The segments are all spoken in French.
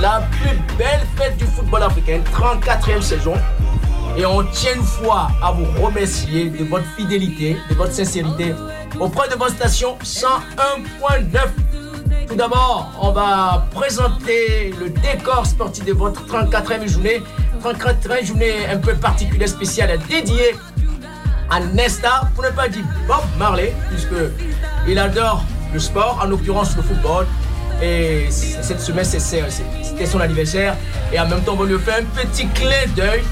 la plus belle fête du football africain, 34e saison. Et on tient une fois à vous remercier de votre fidélité, de votre sincérité auprès de votre station 101.9. Tout d'abord, on va présenter le décor sportif de votre 34e journée. 34e journée un peu particulière, spéciale, dédiée à Nesta, pour ne pas dire Bob Marley, puisque il adore le sport, en l'occurrence le football. Et cette semaine, c'était son anniversaire. Et en même temps, on va lui faire un petit clin d'œil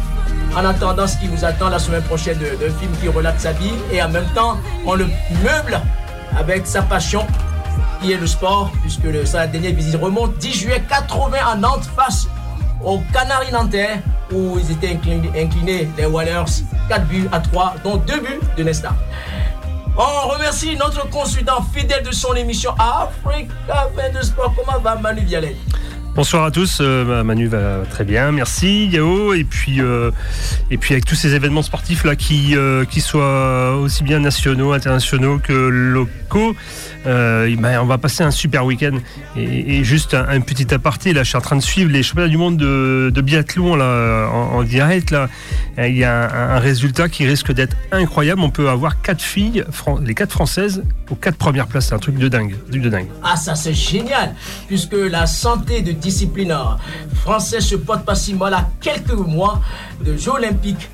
en attendant ce qui nous attend la semaine prochaine d'un film qui relate sa vie. Et en même temps, on le meuble avec sa passion qui est le sport, puisque sa dernière visite remonte 10 juillet 80 à Nantes face aux Canaries Nantais où ils étaient inclinés, les Wallers, 4 buts à 3, dont 2 buts de Nesta. On remercie notre consultant fidèle de son émission Africa Sport. Comment va Manu Vialet? Bonsoir à tous, euh, Manu va très bien, merci Yao. Et puis, euh, et puis avec tous ces événements sportifs là qui, euh, soient aussi bien nationaux, internationaux que locaux, ben, on va passer un super week-end. Et, juste un, petit aparté, là je suis en train de suivre les championnats du monde de, biathlon en, direct. Là. Il y a un, résultat qui risque d'être incroyable. On peut avoir quatre filles, les quatre françaises, aux quatre premières places. C'est un truc de dingue, truc de dingue. Ah ça c'est génial, puisque la santé de discipline française se porte pas si mal à quelques mois de Jeux olympiques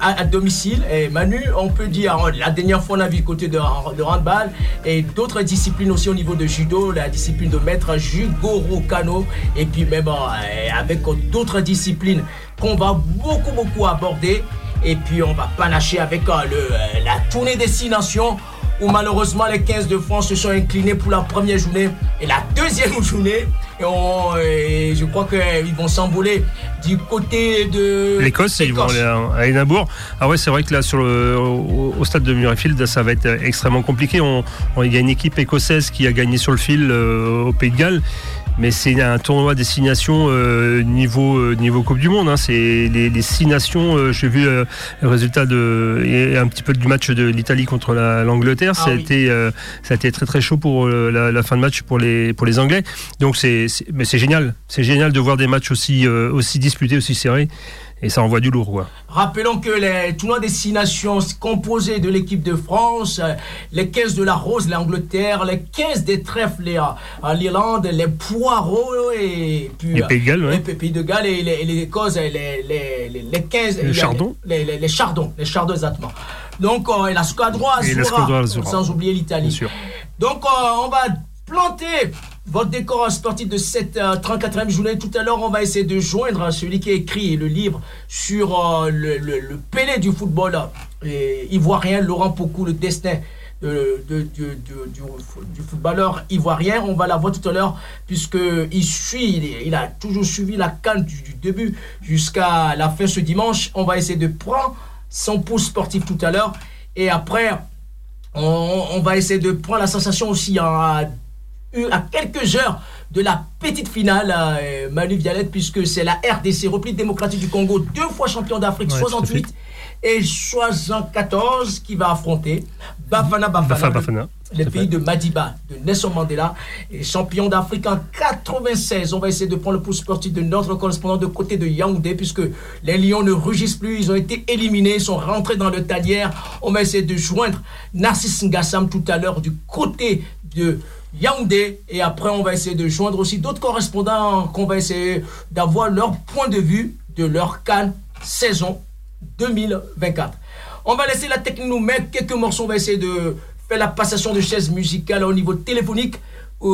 à, domicile. Et Manu, on peut dire, la dernière fois on a vu côté de, handball et d'autres disciplines aussi au niveau de judo, la discipline de maître Jugoro Kano, et puis même euh, avec d'autres disciplines qu'on va beaucoup beaucoup aborder. Et puis on va pas lâcher avec euh, euh, la tournée destination où malheureusement les 15 de France se sont inclinés pour la première journée et la deuxième journée. Et, je crois qu'ils vont s'envoler du côté de l'Écosse ils vont aller à, Edinburgh. Ah ouais, c'est vrai que là, au, stade de Murrayfield, ça va être extrêmement compliqué. On, il y a une équipe écossaise qui a gagné sur le fil euh, au Pays de Galles mais c'est un tournoi destination euh, niveau euh, niveau Coupe du Monde. Hein. C'est les, six nations. Euh, j'ai vu le résultat de et un petit peu du match de l'Italie contre l'Angleterre. ça a ah été ça a été très très chaud pour la, fin de match pour les pour les Anglais. Donc c'est mais c'est génial. C'est génial de voir des matchs aussi aussi disputés, aussi serrés. Et ça envoie du lourd, quoi. Rappelons que les tournois destination composés de l'équipe de France, euh, les 15 de la Rose, l'Angleterre, les 15 des trèfles, l'Irlande, les poireaux et puis. Les Pays de Galles, Les Pays de Galles et les, les causes, les, les, les, 15. Les chardons les, les, chardons, les chardons, exactement. Donc, euh, et la Squadra Azura, sans oublier l'Italie. Donc, euh, on va planter votre décor sportif de cette 34e euh, journée. Tout à l'heure, on va essayer de joindre celui qui a écrit le livre sur euh, le, le, Pélé du football et ivoirien, Laurent Pocou, le destin. De, du, footballeur ivoirien. On va la voir tout à l'heure, puisqu'il suit, il, a toujours suivi la canne du, début jusqu'à la fin ce dimanche. On va essayer de prendre son pouce sportif tout à l'heure. Et après, on, va essayer de prendre la sensation aussi à à quelques heures de la petite finale, euh, Manu Vialette, puisque c'est la RDC, République démocratique du Congo, deux fois champion d'Afrique, 68 et 74, qui va affronter Bafana Bafana. Le, pays de Madiba, de Nelson Mandela, et champion d'Afrique en 96. On va essayer de prendre le pouce sportif de notre correspondant de côté de Yaoundé, puisque les Lions ne rugissent plus, ils ont été éliminés, ils sont rentrés dans le tanière. On va essayer de joindre Narcisse Ngassam tout à l'heure du côté de Yaoundé. Et après, on va essayer de joindre aussi d'autres correspondants qu'on va essayer d'avoir leur point de vue de leur Cannes saison 2024. On va laisser la technique nous mettre quelques morceaux. On va essayer de faire la passation de chaises musicales au niveau téléphonique.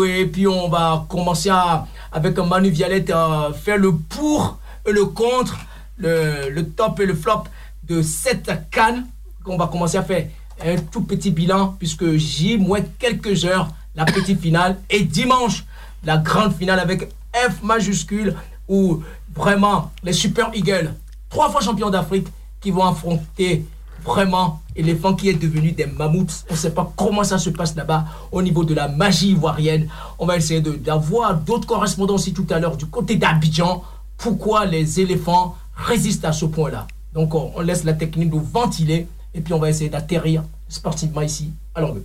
Et puis on va commencer à, avec Manu Violette à faire le pour et le contre, le, le top et le flop de cette canne. On va commencer à faire un tout petit bilan puisque j'ai moins quelques heures la petite finale. Et dimanche, la grande finale avec F majuscule, où vraiment les Super Eagles, trois fois champions d'Afrique, qui vont affronter vraiment éléphant qui est devenu des mammouths. On ne sait pas comment ça se passe là-bas au niveau de la magie ivoirienne. On va essayer d'avoir d'autres correspondants aussi tout à l'heure du côté d'Abidjan. Pourquoi les éléphants résistent à ce point-là? Donc on, laisse la technique nous ventiler et puis on va essayer d'atterrir sportivement ici. Allons-le.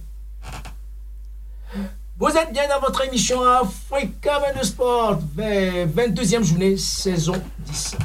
Vous êtes bien dans votre émission Africa de Sport, 22e journée, saison 10.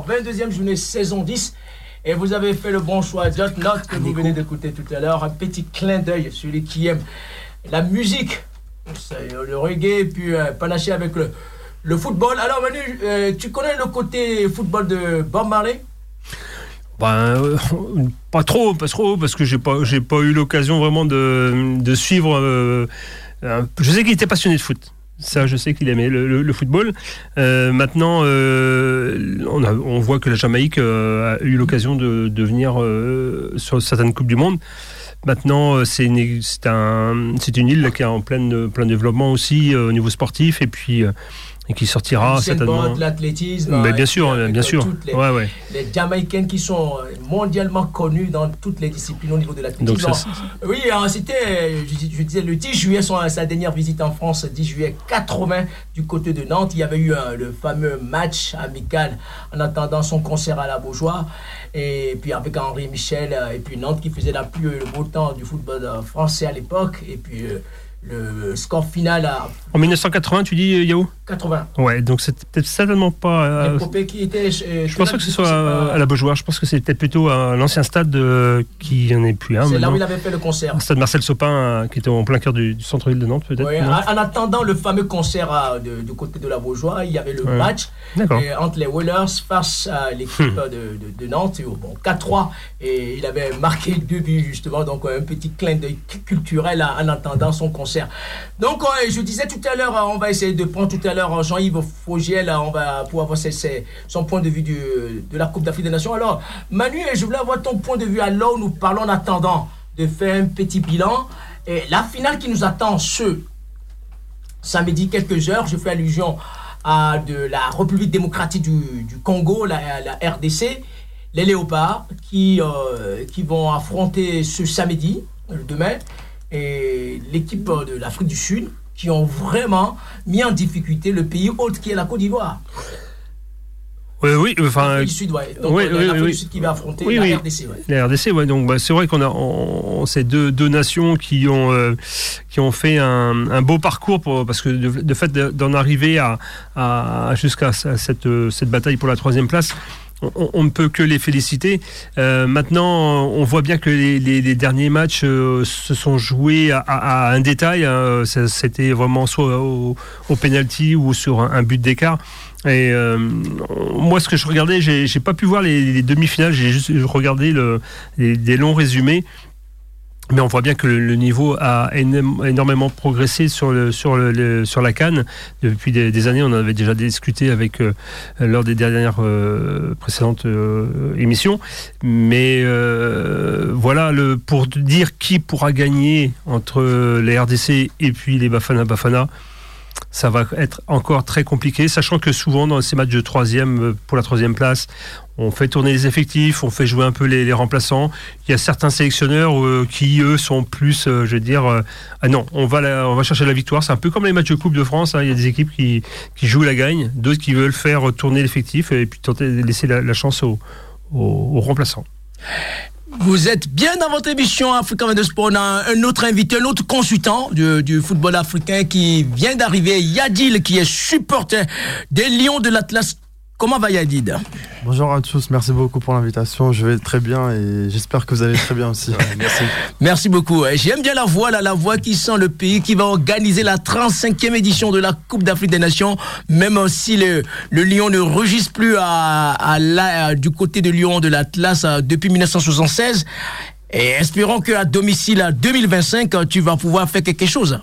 Sport, 22e journée, saison 10. Et vous avez fait le bon choix. Just Note que vous venez d'écouter tout à l'heure. Un petit clin d'œil, celui qui aime la musique, le reggae, puis euh, panaché avec le, le football. Alors Manu, euh, tu connais le côté football de Bob Marley? Ben, euh, pas trop, pas trop, parce que j'ai pas, j'ai pas eu l'occasion vraiment de, de suivre. je sais qu'il était passionné de foot. Ça, je sais qu'il aimait le, football. Euh, maintenant, euh, on, voit que la Jamaïque euh, a eu l'occasion de, venir sur certaines Coupes du Monde. Maintenant, c'est une, un, une île qui est en plein, plein développement aussi au niveau sportif. Et puis, et qui sortira certainement. l'athlétisme. Bien sûr, bien sûr. Les, ouais, ouais. les Jamaïcains qui sont mondialement connus dans toutes les disciplines au niveau de l'athlétisme. Oui, c'était, je, disais, le 10 juillet, son, sa dernière visite en France, 10 juillet 80, du côté de Nantes. Il y avait eu le fameux match amical en attendant son concert à la Beaujoire. Et puis avec Henri Michel, euh, et puis Nantes qui faisait la plus le beau temps du football euh, français à l'époque. Et puis. Euh, le score final à... En 1980, tu dis, Yahoo 80. Ouais, donc c'est peut-être certainement pas. Euh, qui était. Euh, je pense pas que ce soit à, la Beaujoire. Je pense que c'est peut-être plutôt à l'ancien stade euh, qui en est plus un. c'est là où il avait fait le concert. Le stade Marcel Sopin, qui était en plein cœur du, centre-ville de Nantes, peut-être. Ouais, en, attendant le fameux concert du côté de la Beaujoire, il y avait le match entre les Whalers face à l'équipe hmm. de, de, Nantes. Bon, 4-3. Et il avait marqué deux buts, justement. Donc un petit clin d'œil culturel en attendant son concert. Donc je disais tout à l'heure, on va essayer de prendre tout à l'heure Jean-Yves Faugiel, on va pouvoir voir son point de vue de la Coupe d'Afrique des Nations. Alors, Manu, je voulais avoir ton point de vue alors nous parlons en attendant de faire un petit bilan. La finale qui nous attend ce samedi, quelques heures, je fais allusion à la République démocratique du, Congo, la, RDC, les Léopards qui, euh, qui vont affronter ce samedi, demain, et l'équipe de l'Afrique du Sud qui ont vraiment mis en difficulté le pays hôte qui est la Côte d'Ivoire. Oui, oui, enfin. Sud, ouais. Donc, oui, oui, oui, Sud qui va affronter oui, la RDC, ouais. La RDC, ouais. Donc, bah, c'est vrai qu'on a ces deux, deux nations qui ont, euh, qui ont fait un, un, beau parcours pour, parce que de, fait d'en arriver à, à jusqu'à cette, cette bataille pour la troisième place, on, ne peut que les féliciter. Euh, maintenant, on voit bien que les, les, les derniers matchs euh, se sont joués à, à, un détail. Hein. C'était vraiment soit au, au penalty ou sur un, but d'écart. Et euh, moi, ce que je regardais, j'ai pas pu voir les, demi-finales, j'ai juste regardé le, les, des longs résumés. Mais on voit bien que le, niveau a énormément progressé sur, la canne. Depuis des, années, on avait déjà discuté avec, euh, lors des dernières euh, précédentes émissions. Mais voilà, pour dire qui pourra gagner entre les RDC et puis les Bafana Bafana, ça va être encore très compliqué, sachant que souvent dans ces matchs de troisième, euh, pour la troisième place, on fait tourner les effectifs, on fait jouer un peu les, remplaçants. Il y a certains sélectionneurs euh, qui, eux, sont plus, euh, je veux dire, ah non, on va, chercher la victoire. C'est un peu comme les matchs de Coupe de France. Hein. Il y a des équipes qui, qui jouent la gagne, d'autres qui veulent faire tourner l'effectif et puis tenter de laisser la, chance aux, remplaçants. Vous êtes bien dans votre émission Africa de Sport. On a un autre invité, un autre consultant du, du football africain qui vient d'arriver, Yadil, qui est supporter des Lions de l'Atlas Comment va Yadid Bonjour à tous, merci beaucoup pour l'invitation. Je vais très bien et j'espère que vous allez très bien aussi. merci. Merci beaucoup. J'aime bien la voix, là, la voix qui sent le pays qui va organiser la 35e édition de la Coupe d'Afrique des Nations, même si le, le Lyon ne registre plus à, à, du côté de Lyon de l'Atlas euh, depuis 1976. Et espérons qu'à domicile à 2025, tu vas pouvoir faire quelque chose.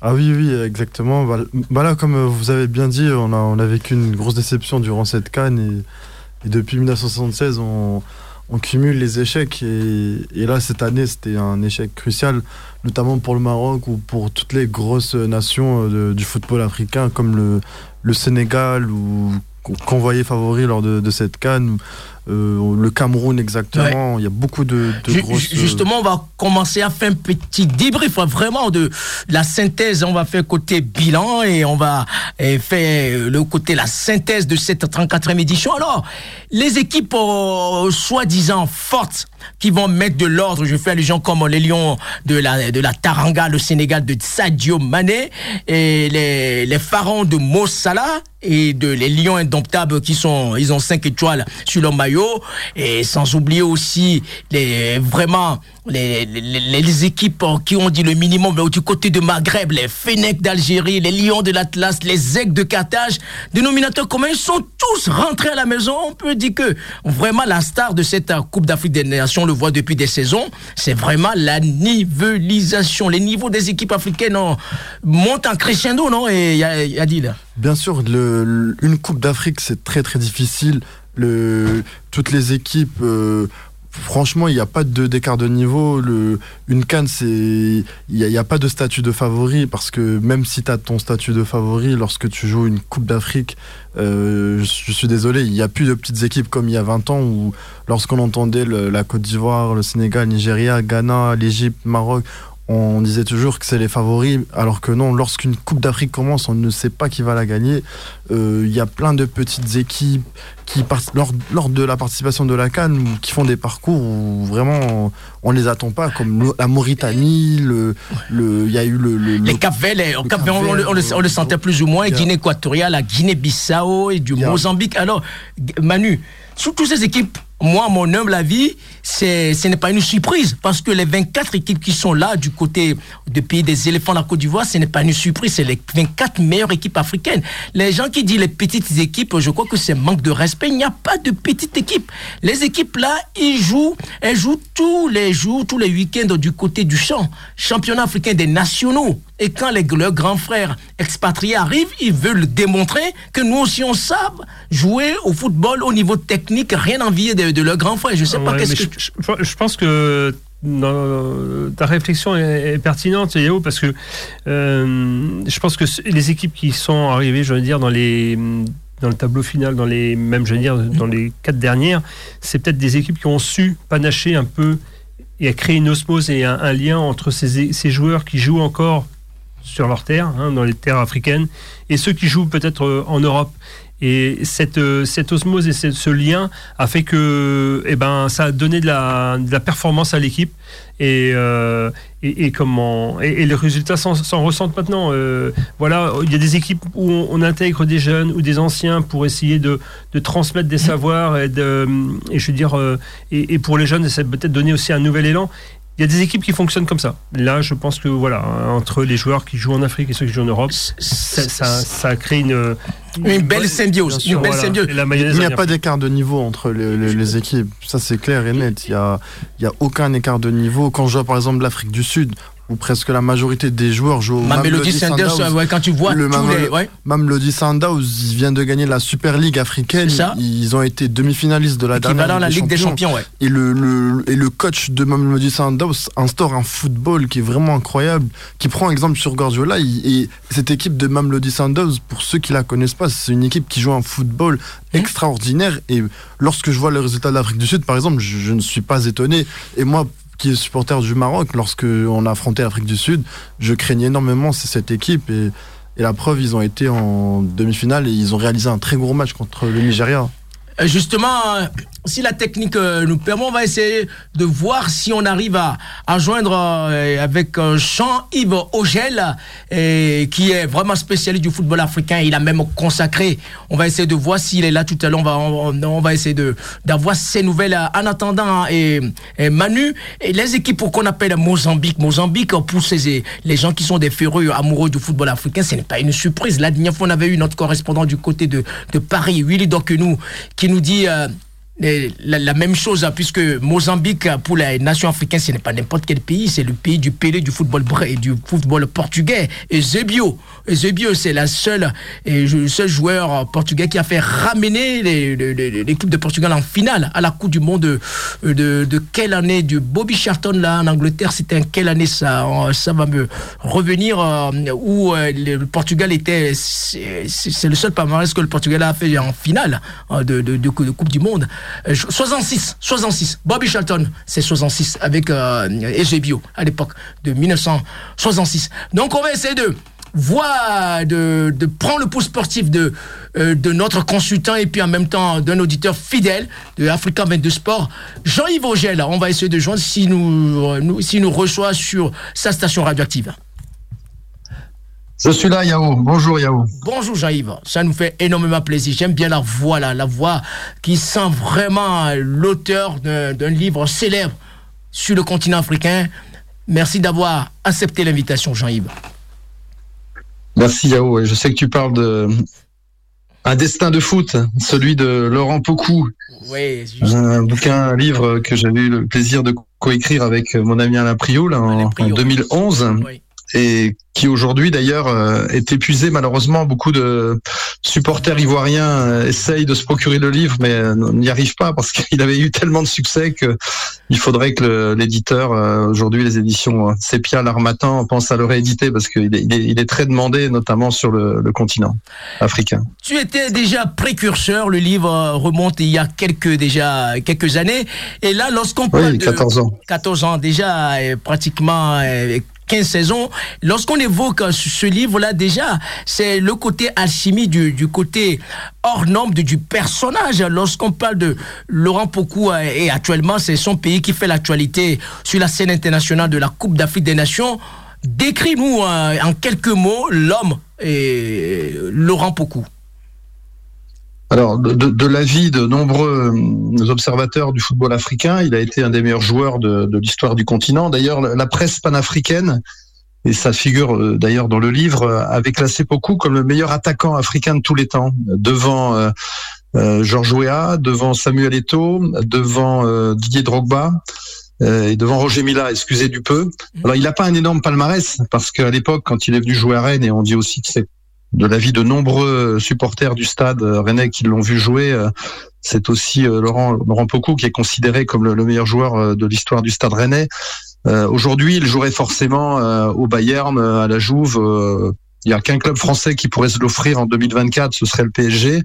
Ah oui, oui, exactement. Bah, là, comme vous avez bien dit, on a, vécu une grosse déception durant cette canne et, depuis 1976, on, cumule les échecs et, là, cette année, c'était un échec crucial, notamment pour le Maroc ou pour toutes les grosses nations euh, du football africain comme le, Sénégal ou qu'on voyait favori lors de, de cette canne euh, le Cameroun exactement. Il y a beaucoup de, de grosses... Euh, justement, on va commencer à faire un petit débrief vraiment de la synthèse. On va faire côté bilan et on va faire le côté la synthèse de cette 34e édition. Alors, les équipes euh, soi-disant fortes qui vont mettre de l'ordre. Je fais allusion comme les Lions de la, de la Taranga, le Sénégal de Sadio Mané et les, les Pharaons de Mossala et de les Lions indomptables qui sont, ils ont 5 étoiles sur leur maillot et sans oublier aussi les, vraiment les, les, équipes qui ont dit le minimum du côté de Maghreb, les Fenech d'Algérie, les Lions de l'Atlas, les Aigles de Carthage, dénominateurs communs, ils sont tous rentrés à la maison. On peut dire que vraiment la star de cette Coupe d'Afrique des Nations, on le voit depuis des saisons, c'est vraiment la nivellisation. Les niveaux des équipes africaines montent en crescendo, non? Et Yadil Bien sûr, une Coupe d'Afrique, c'est très très difficile. Le, toutes les équipes euh, franchement, il n'y a pas d'écart de, niveau. Le, une canne, il n'y a, pas de statut de favori parce que même si tu as ton statut de favori, lorsque tu joues une Coupe d'Afrique, euh, je, suis désolé, il n'y a plus de petites équipes comme il y a 20 ans où lorsqu'on entendait la Côte d'Ivoire, le Sénégal, Nigeria, Ghana, l'Égypte, Maroc, on disait toujours que c'est les favoris, alors que non, lorsqu'une Coupe d'Afrique commence, on ne sait pas qui va la gagner. Euh, il y a plein de petites équipes qui, lors, lors de la participation de la Cannes, qui font des parcours où vraiment on ne les attend pas, comme la Mauritanie, le, il y a eu le. les Cap on, le, sentait plus ou moins, Guinée équatoriale, la Guinée-Bissau et du Mozambique. Alors, Manu, sous toutes ces équipes, moi, mon humble avis, ce n'est pas une surprise parce que les 24 équipes qui sont là du côté du pays des éléphants de la Côte d'Ivoire, ce n'est pas une surprise, c'est les 24 meilleures équipes africaines. Les gens qui disent les petites équipes, je crois que c'est manque de respect. Il n'y a pas de petites équipes. Les équipes là, ils jouent, elles jouent tous les jours, tous les week-ends du côté du champ. Championnat africain des nationaux. Et quand les, leurs grands frères expatriés arrivent, ils veulent démontrer que nous aussi on sait jouer au football au niveau technique, rien envier de, de leurs grands frères. Je sais pas qu'est-ce que. Je, pense que ta réflexion est, pertinente, Yao, parce que euh, je pense que les équipes qui sont arrivées, je veux dire, dans les dans le tableau final, dans les même je veux dire, dans les quatre dernières, c'est peut-être des équipes qui ont su panacher un peu et à créer une osmose et un, lien entre ces, ces, joueurs qui jouent encore sur leur terre, hein, dans les terres africaines, et ceux qui jouent peut-être euh, en Europe. Et cette, euh, cette osmose et ce, lien a fait que eh ben, ça a donné de la, de la performance à l'équipe. Et, euh, et, comment, et, les résultats s'en ressentent maintenant. Euh, voilà, il y a des équipes où on, intègre des jeunes ou des anciens pour essayer de, de transmettre des savoirs et, de, et je veux dire, et, pour les jeunes, ça peut-être donner aussi un nouvel élan il y a des équipes qui fonctionnent comme ça. Là, je pense que voilà, entre les joueurs qui jouent en Afrique et ceux qui jouent en Europe, ça, ça, crée une, une, belle symbiose. Une belle symbiose. Il n'y a pas d'écart de niveau entre les, équipes. Ça, c'est clair et net. Il n'y a, il y a aucun écart de niveau. Quand je vois par exemple l'Afrique du Sud, où presque la majorité des joueurs jouent au Mamelody Sanders, quand tu vois le les, ouais. Mamelody Sanders, ils viennent de gagner la Super League africaine. Ils ont été demi-finalistes de la dernière la Ligue des Champions. ouais. Et le, le, et le coach de Mamelody Sanders instaure un football qui est vraiment incroyable, qui prend exemple sur Guardiola. Et cette équipe de Mamelody Sanders, pour ceux qui la connaissent pas, c'est une équipe qui joue un football mmh. extraordinaire. Et lorsque je vois le résultat de l'Afrique du Sud, par exemple, je, je ne suis pas étonné. Et moi, qui est supporter du Maroc, lorsque on a affronté l'Afrique du Sud, je craignais énormément cette équipe et, et la preuve, ils ont été en demi-finale et ils ont réalisé un très gros match contre le Nigeria. Euh, justement, euh, si la technique euh, nous permet, on va essayer de voir si on arrive à, joindre avec Jean-Yves Ogel, qui est vraiment spécialiste du football africain. Il a même consacré. On va essayer de voir s'il est là tout à l'heure. On va, on, va essayer d'avoir ces nouvelles. En attendant, et, Manu, les équipes qu'on appelle Mozambique, Mozambique pour ces, les gens qui sont des féreux amoureux du football africain, ce n'est pas une surprise. La dernière fois, on avait eu notre correspondant du côté de, Paris, Willy qui nous dit euh, la, même chose, hein, puisque Mozambique, pour la nation africaine, ce n'est pas n'importe quel pays, c'est le pays du Pelé du football du football portugais. Et Zebio, Zebio c'est la seule, et le seul joueur portugais qui a fait ramener l'équipe de Portugal en finale à la Coupe du Monde de, de, quelle année Du Bobby Charlton là en Angleterre, c'était en quelle année ça Ça va me revenir euh, où euh, le Portugal était, c'est le seul palmarès que le Portugal a fait en finale hein, de, de, de Coupe du Monde. 66, euh, 66. Bobby Charlton, c'est 66 avec euh, à l'époque de 1966. Donc on va essayer de voir, de, de prendre le pouls sportif de, euh, notre consultant et puis en même temps d'un auditeur fidèle de Africa 22 Sport, Jean-Yves Ogel. On va essayer de joindre s'il nous, nous reçoit sur sa station radioactive. Je suis là, Yao. Bonjour, Yao. Bonjour, Jean-Yves. Ça nous fait énormément plaisir. J'aime bien la voix, là, la voix qui sent vraiment l'auteur d'un livre célèbre sur le continent africain. Merci d'avoir accepté l'invitation, Jean-Yves. Merci, Yao. Je sais que tu parles de un destin de foot, celui de Laurent Pocou. Oui, un bouquin, un livre que j'avais eu le plaisir de coécrire avec mon ami Alain Priou, en, 2011. Oui et qui aujourd'hui d'ailleurs euh, est épuisé malheureusement. Beaucoup de supporters ivoiriens euh, essayent de se procurer le livre, mais euh, n'y arrivent pas parce qu'il avait eu tellement de succès que il faudrait que l'éditeur aujourd'hui, les éditions Sepia l'Armatan pensent à le rééditer parce qu'il est, il est, très demandé, notamment sur le, le, continent africain. Tu étais déjà précurseur. Le livre remonte il y a quelques déjà quelques années. Et là, lorsqu'on parle oui, 14 ans, 14 ans déjà, pratiquement 15 saisons. Lorsqu'on évoque ce livre-là, déjà, c'est le côté alchimie du, côté hors norme du personnage. Lorsqu'on parle de Laurent Pocou, euh, et actuellement, c'est son pays qui fait l'actualité sur la scène internationale de la Coupe d'Afrique des Nations. Décris-nous euh, en quelques mots l'homme et Laurent Pocou. Alors, de, de l'avis de nombreux euh, observateurs du football africain, il a été un des meilleurs joueurs de, de l'histoire du continent. D'ailleurs, la presse panafricaine, et ça figure euh, d'ailleurs dans le livre, euh, avait classé beaucoup comme le meilleur attaquant africain de tous les temps, devant euh, Georges Weah, devant Samuel Eto'o, devant Didier Drogba. et devant Roger Mila, excusez du peu. Alors il n'a pas un énorme palmarès parce qu'à l'époque, quand il est venu jouer à Rennes, et on dit aussi que c'est de l'avis de nombreux supporters du stade euh, rennais qui l'ont vu jouer, euh, c'est aussi euh, Laurent Laurent Pocou qui est considéré comme le, meilleur joueur de l'histoire du stade rennais. Aujourd'hui, il jouerait forcément au Bayern, à la Jouve, Il n'y a qu'un club français qui pourrait se l'offrir en 2024, ce serait le PSG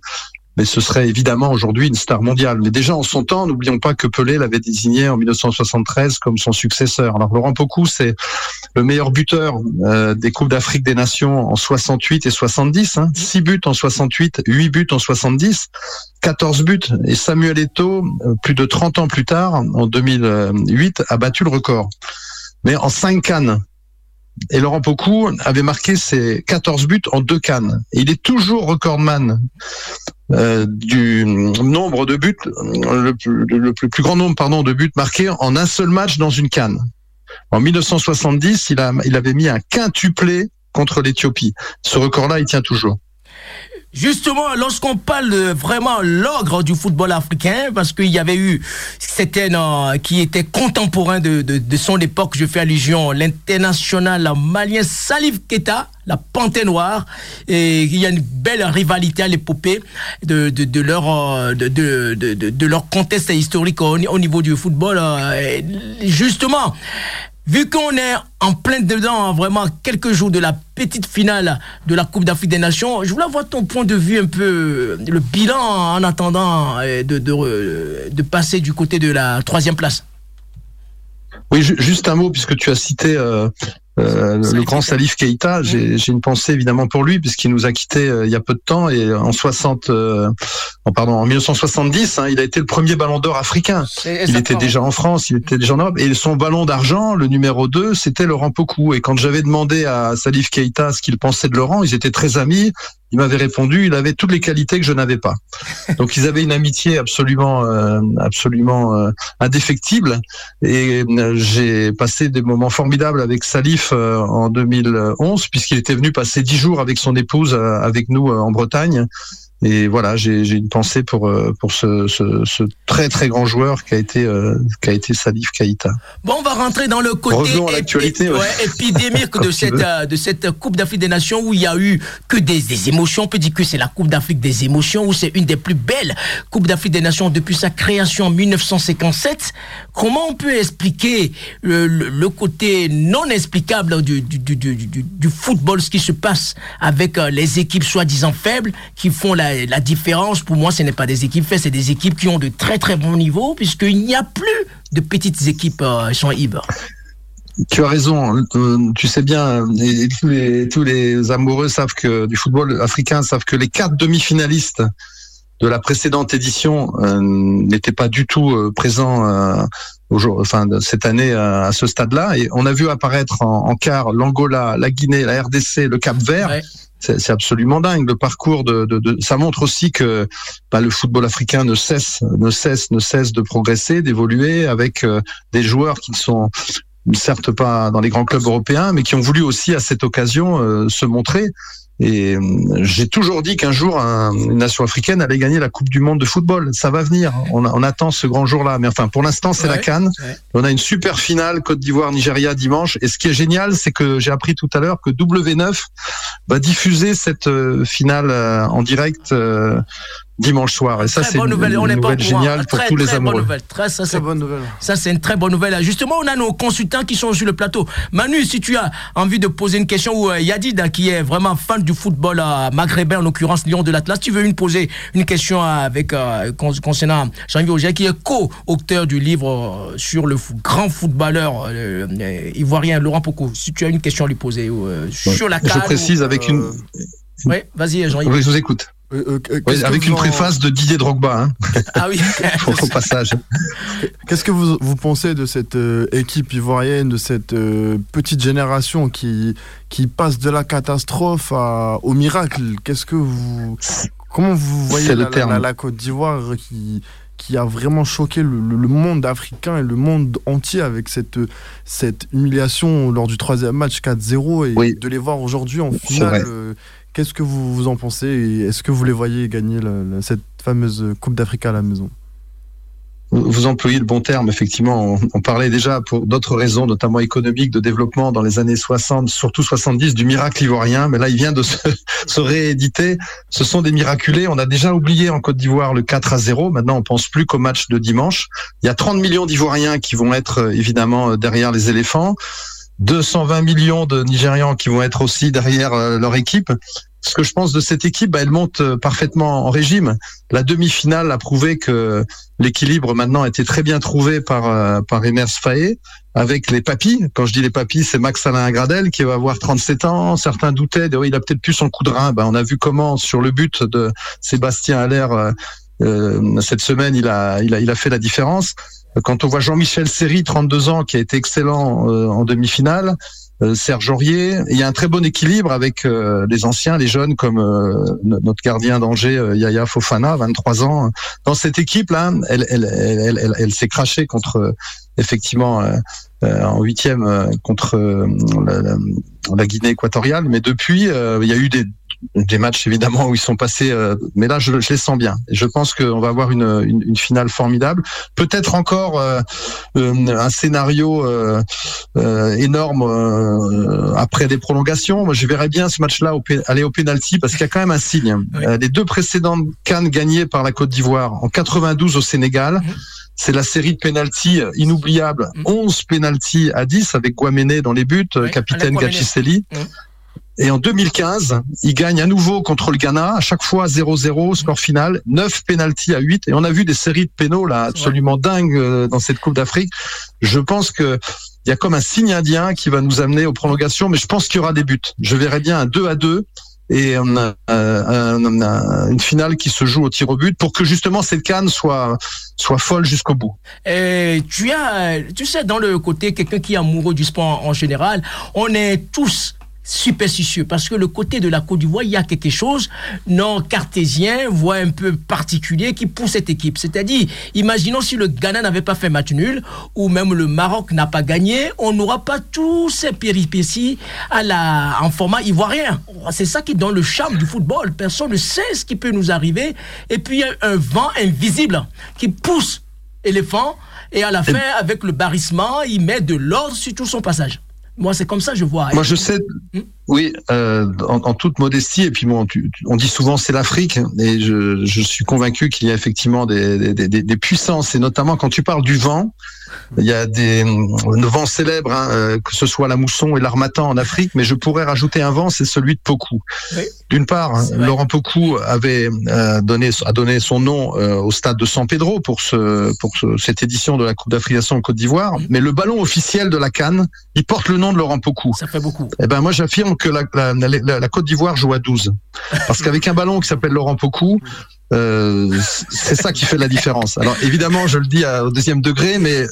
mais ce serait évidemment aujourd'hui une star mondiale. Mais déjà en son temps, n'oublions pas que Pelé l'avait désigné en 1973 comme son successeur. Alors Laurent Pocou, c'est le meilleur buteur euh, des Coupes d'Afrique des Nations en 68 et 70. Hein. 6 buts en 68, 8 buts en 70, 14 buts. Et Samuel Eto'o, euh, plus de 30 ans plus tard, en 2008, a battu le record. Mais en 5 cannes, et Laurent Pocou avait marqué ses 14 buts en deux cannes. Il est toujours recordman euh, du nombre de buts, le, plus, grand nombre de buts marqués en un seul match dans une canne. En 1970, il, il avait mis un quintuplé contre l'Éthiopie. Ce record-là, il tient toujours. Justement, lorsqu'on parle vraiment l'ogre du football africain, parce qu'il y avait eu certains euh, qui étaient contemporains de, de, son époque, je fais allusion, l'international malien Salif Keita, la Panthère Noire, et il y a une belle rivalité à l'épopée de, leur, euh, de, historique au, au niveau du football. Euh, justement, Vu qu'on est en plein dedans, hein, vraiment quelques jours de la petite finale de la Coupe d'Afrique des Nations, je voulais avoir ton point de vue un peu, le bilan en attendant euh, de, passer du côté de la troisième place. Oui, juste un mot, puisque tu as cité euh, le grand Salif Keita, j'ai une pensée évidemment pour lui puisqu'il nous a quittés euh, il y a peu de temps et en 60, euh, en, pardon, en 1970, hein, il a été le premier Ballon d'Or africain. Il était déjà en France, il était déjà en Europe et son ballon d'argent, le numéro 2, c'était Laurent Pocou. Et quand j'avais demandé à Salif Keita ce qu'il pensait de Laurent, ils étaient très amis il m'avait répondu, il avait toutes les qualités que je n'avais pas. Donc ils avaient une amitié absolument, euh, absolument euh, indéfectible. Et euh, j'ai passé des moments formidables avec Salif en 2011, puisqu'il était venu passer dix jours avec son épouse avec nous en Bretagne. Et voilà, j'ai une pensée pour euh, pour ce, ce, ce, très très grand joueur qui a été euh, qui a été Salif Keïta. Bon, on va rentrer dans le côté épi ouais. épidémique de cette euh, de cette Coupe d'Afrique des Nations où il y a eu que des, des émotions. On peut dire que c'est la Coupe d'Afrique des émotions où c'est une des plus belles Coupes d'Afrique des Nations depuis sa création en 1957. Comment on peut expliquer le, le, côté non explicable du, du, du, du, football, ce qui se passe avec les équipes soi-disant faibles qui font la la différence, pour moi, ce n'est pas des équipes faites, c'est des équipes qui ont de très très bons niveaux, puisqu'il n'y a plus de petites équipes euh, sur Tu as raison. Euh, tu sais bien, tous, les, tous les amoureux savent que du football africain savent que les quatre demi-finalistes de la précédente édition euh, n'étaient pas du tout présents enfin cette année à ce stade-là. Et on a vu apparaître en, quart l'Angola, la Guinée, la RDC, le Cap Vert c'est absolument dingue. Le parcours de, ça montre aussi que bah, le football africain ne cesse, ne cesse, ne cesse de progresser, d'évoluer avec euh, des joueurs qui ne sont certes pas dans les grands clubs européens, mais qui ont voulu aussi à cette occasion euh, se montrer. Et euh, j'ai toujours dit qu'un jour, une nation africaine allait gagner la Coupe du Monde de football. Ça va venir. On, on attend ce grand jour-là. Mais enfin, pour l'instant, c'est la Cannes. On a une super finale Côte d'Ivoire-Nigeria dimanche. Et ce qui est génial, c'est que j'ai appris tout à l'heure que W9 va diffuser cette euh, finale euh, en direct dimanche soir. Et ça, c'est une, nouvelle, on nouvelle géniale pour tous les amoureux. Nouvelle. Très, ça, c'est bonne nouvelle. Ça, c'est une très bonne nouvelle. Justement, on a nos consultants qui sont sur le plateau. Manu, si tu as envie de poser une question, ou euh, Yadid, hein, qui est vraiment fan du football euh, maghrébin, en l'occurrence Lyon de l'Atlas, tu veux une poser une question avec euh, concernant Jean-Yves Auger, qui est co-auteur du livre sur le grand footballeur ivoirien Laurent Pocou. Si tu as une question à lui poser sur la carte. Je précise avec une. Oui, vas-y, Jean-Yves. Oui, je vous écoute. Euh, euh, avec une préface de Didier Drogba. Hein. Ah oui. au, passage. Qu'est-ce que vous, vous, pensez de cette euh, équipe ivoirienne, de cette petite génération qui, qui passe de la catastrophe au miracle? Qu'est-ce que vous, comment vous voyez la, la, Côte d'Ivoire qui, qui a vraiment choqué le, monde africain et le monde entier avec cette, cette humiliation lors du troisième match 4-0 et de les voir aujourd'hui en finale Qu'est-ce que vous, vous en pensez Est-ce que vous les voyez gagner cette fameuse Coupe d'Afrique à la maison? Vous employez le bon terme, effectivement. On, parlait déjà pour d'autres raisons, notamment économiques, de développement dans les années 60, surtout 70, du miracle ivoirien. Mais là, il vient de se, rééditer. Ce sont des miraculés. On a déjà oublié en Côte d'Ivoire le 4 à 0. Maintenant, on pense plus qu'au match de dimanche. Il y a 30 millions d'Ivoiriens qui vont être évidemment derrière les éléphants. 220 millions de Nigérians qui vont être aussi derrière leur équipe ce que je pense de cette équipe, bah, elle monte euh, parfaitement en régime. La demi-finale a prouvé que l'équilibre maintenant était très bien trouvé par euh, par Emers Faé avec les papis. Quand je dis les papis, c'est Max Alain Gradel qui va avoir 37 ans. Certains doutaient, de, il a peut-être plus son coup de rein. Bah, on a vu comment sur le but de Sébastien Allaire euh, euh, cette semaine, il a, il a, il a fait la différence. Quand on voit Jean-Michel Seri, 32 ans, qui a été excellent en demi-finale, euh, Serge Aurier. Il y a un très bon équilibre avec euh, les anciens, les jeunes comme euh, notre gardien d'Angers, Yaya Fofana, 23 ans. Dans cette équipe-là, elle, elle, elle, elle, elle s'est crachée contre effectivement en huitième contre la, la, Guinée équatoriale, mais depuis, il y a eu des, des matchs évidemment où ils sont passés, euh, mais là je, les sens bien. Je pense qu'on va avoir une, une, finale formidable. Peut-être encore euh, euh, un scénario énorme après des prolongations. Moi, je verrais bien ce match-là aller au penalty parce qu'il y a quand même un signe. les deux précédentes cannes gagnées par la Côte d'Ivoire en 92 au Sénégal. Mhm. C'est la série de pénalty inoubliable. 11 mhm. pénalty à 10 avec Guaméné dans les buts, capitaine Gachicelli. Et en 2015, il gagne à nouveau contre le Ghana, à chaque fois 0-0, score final, 9 pénalties à 8. Et on a vu des séries de pénaux là absolument dingues euh, dans cette Coupe d'Afrique. Je pense que il y a comme un signe indien qui va nous amener aux prolongations, mais je pense qu'il y aura des buts. Je verrai bien un 2 à 2 et on a, euh, une finale qui se joue au tir au but pour que justement cette canne soit soit folle jusqu'au bout. Et tu as, tu sais, dans le côté quelqu'un qui est amoureux du sport en général, on est tous superstitieux parce que le côté de la Côte d'Ivoire, il y a quelque chose non cartésien, voire un peu particulier qui pousse cette équipe. C'est-à-dire, imaginons si le Ghana n'avait pas fait match nul ou même le Maroc n'a pas gagné, on n'aura pas tous ces péripéties à la, en format ivoirien. C'est ça qui donne le charme du football. Personne ne sait ce qui peut nous arriver. Et puis, il y a un vent invisible qui pousse l'éléphant et à la fin, avec le barrissement, il met de l'ordre sur tout son passage. Moi, c'est comme ça je vois. Moi, je sais. Hmm? Oui, euh, en, toute modestie, et puis bon, on dit souvent c'est l'Afrique, et je, je, suis convaincu qu'il y a effectivement des, des, des, des, puissances, et notamment quand tu parles du vent, il y a des vents célèbres, hein, euh, que ce soit la mousson et l'armatan en Afrique, mais je pourrais rajouter un vent, c'est celui de Pocou. D'une part, hein, Laurent Pocou avait euh, donné a donné son nom euh, au stade de San Pedro pour ce pour cette édition de la Coupe d'Africation en Côte d'Ivoire, mais le ballon officiel de la Cannes, il porte le nom de Laurent Pocou. Ça fait beaucoup. Eh ben moi j'affirme que la, la, Côte d'Ivoire joue à 12. Parce qu'avec un ballon qui s'appelle Laurent Pocou, euh, c'est ça qui fait la différence. Alors évidemment, je le dis au deuxième degré, mais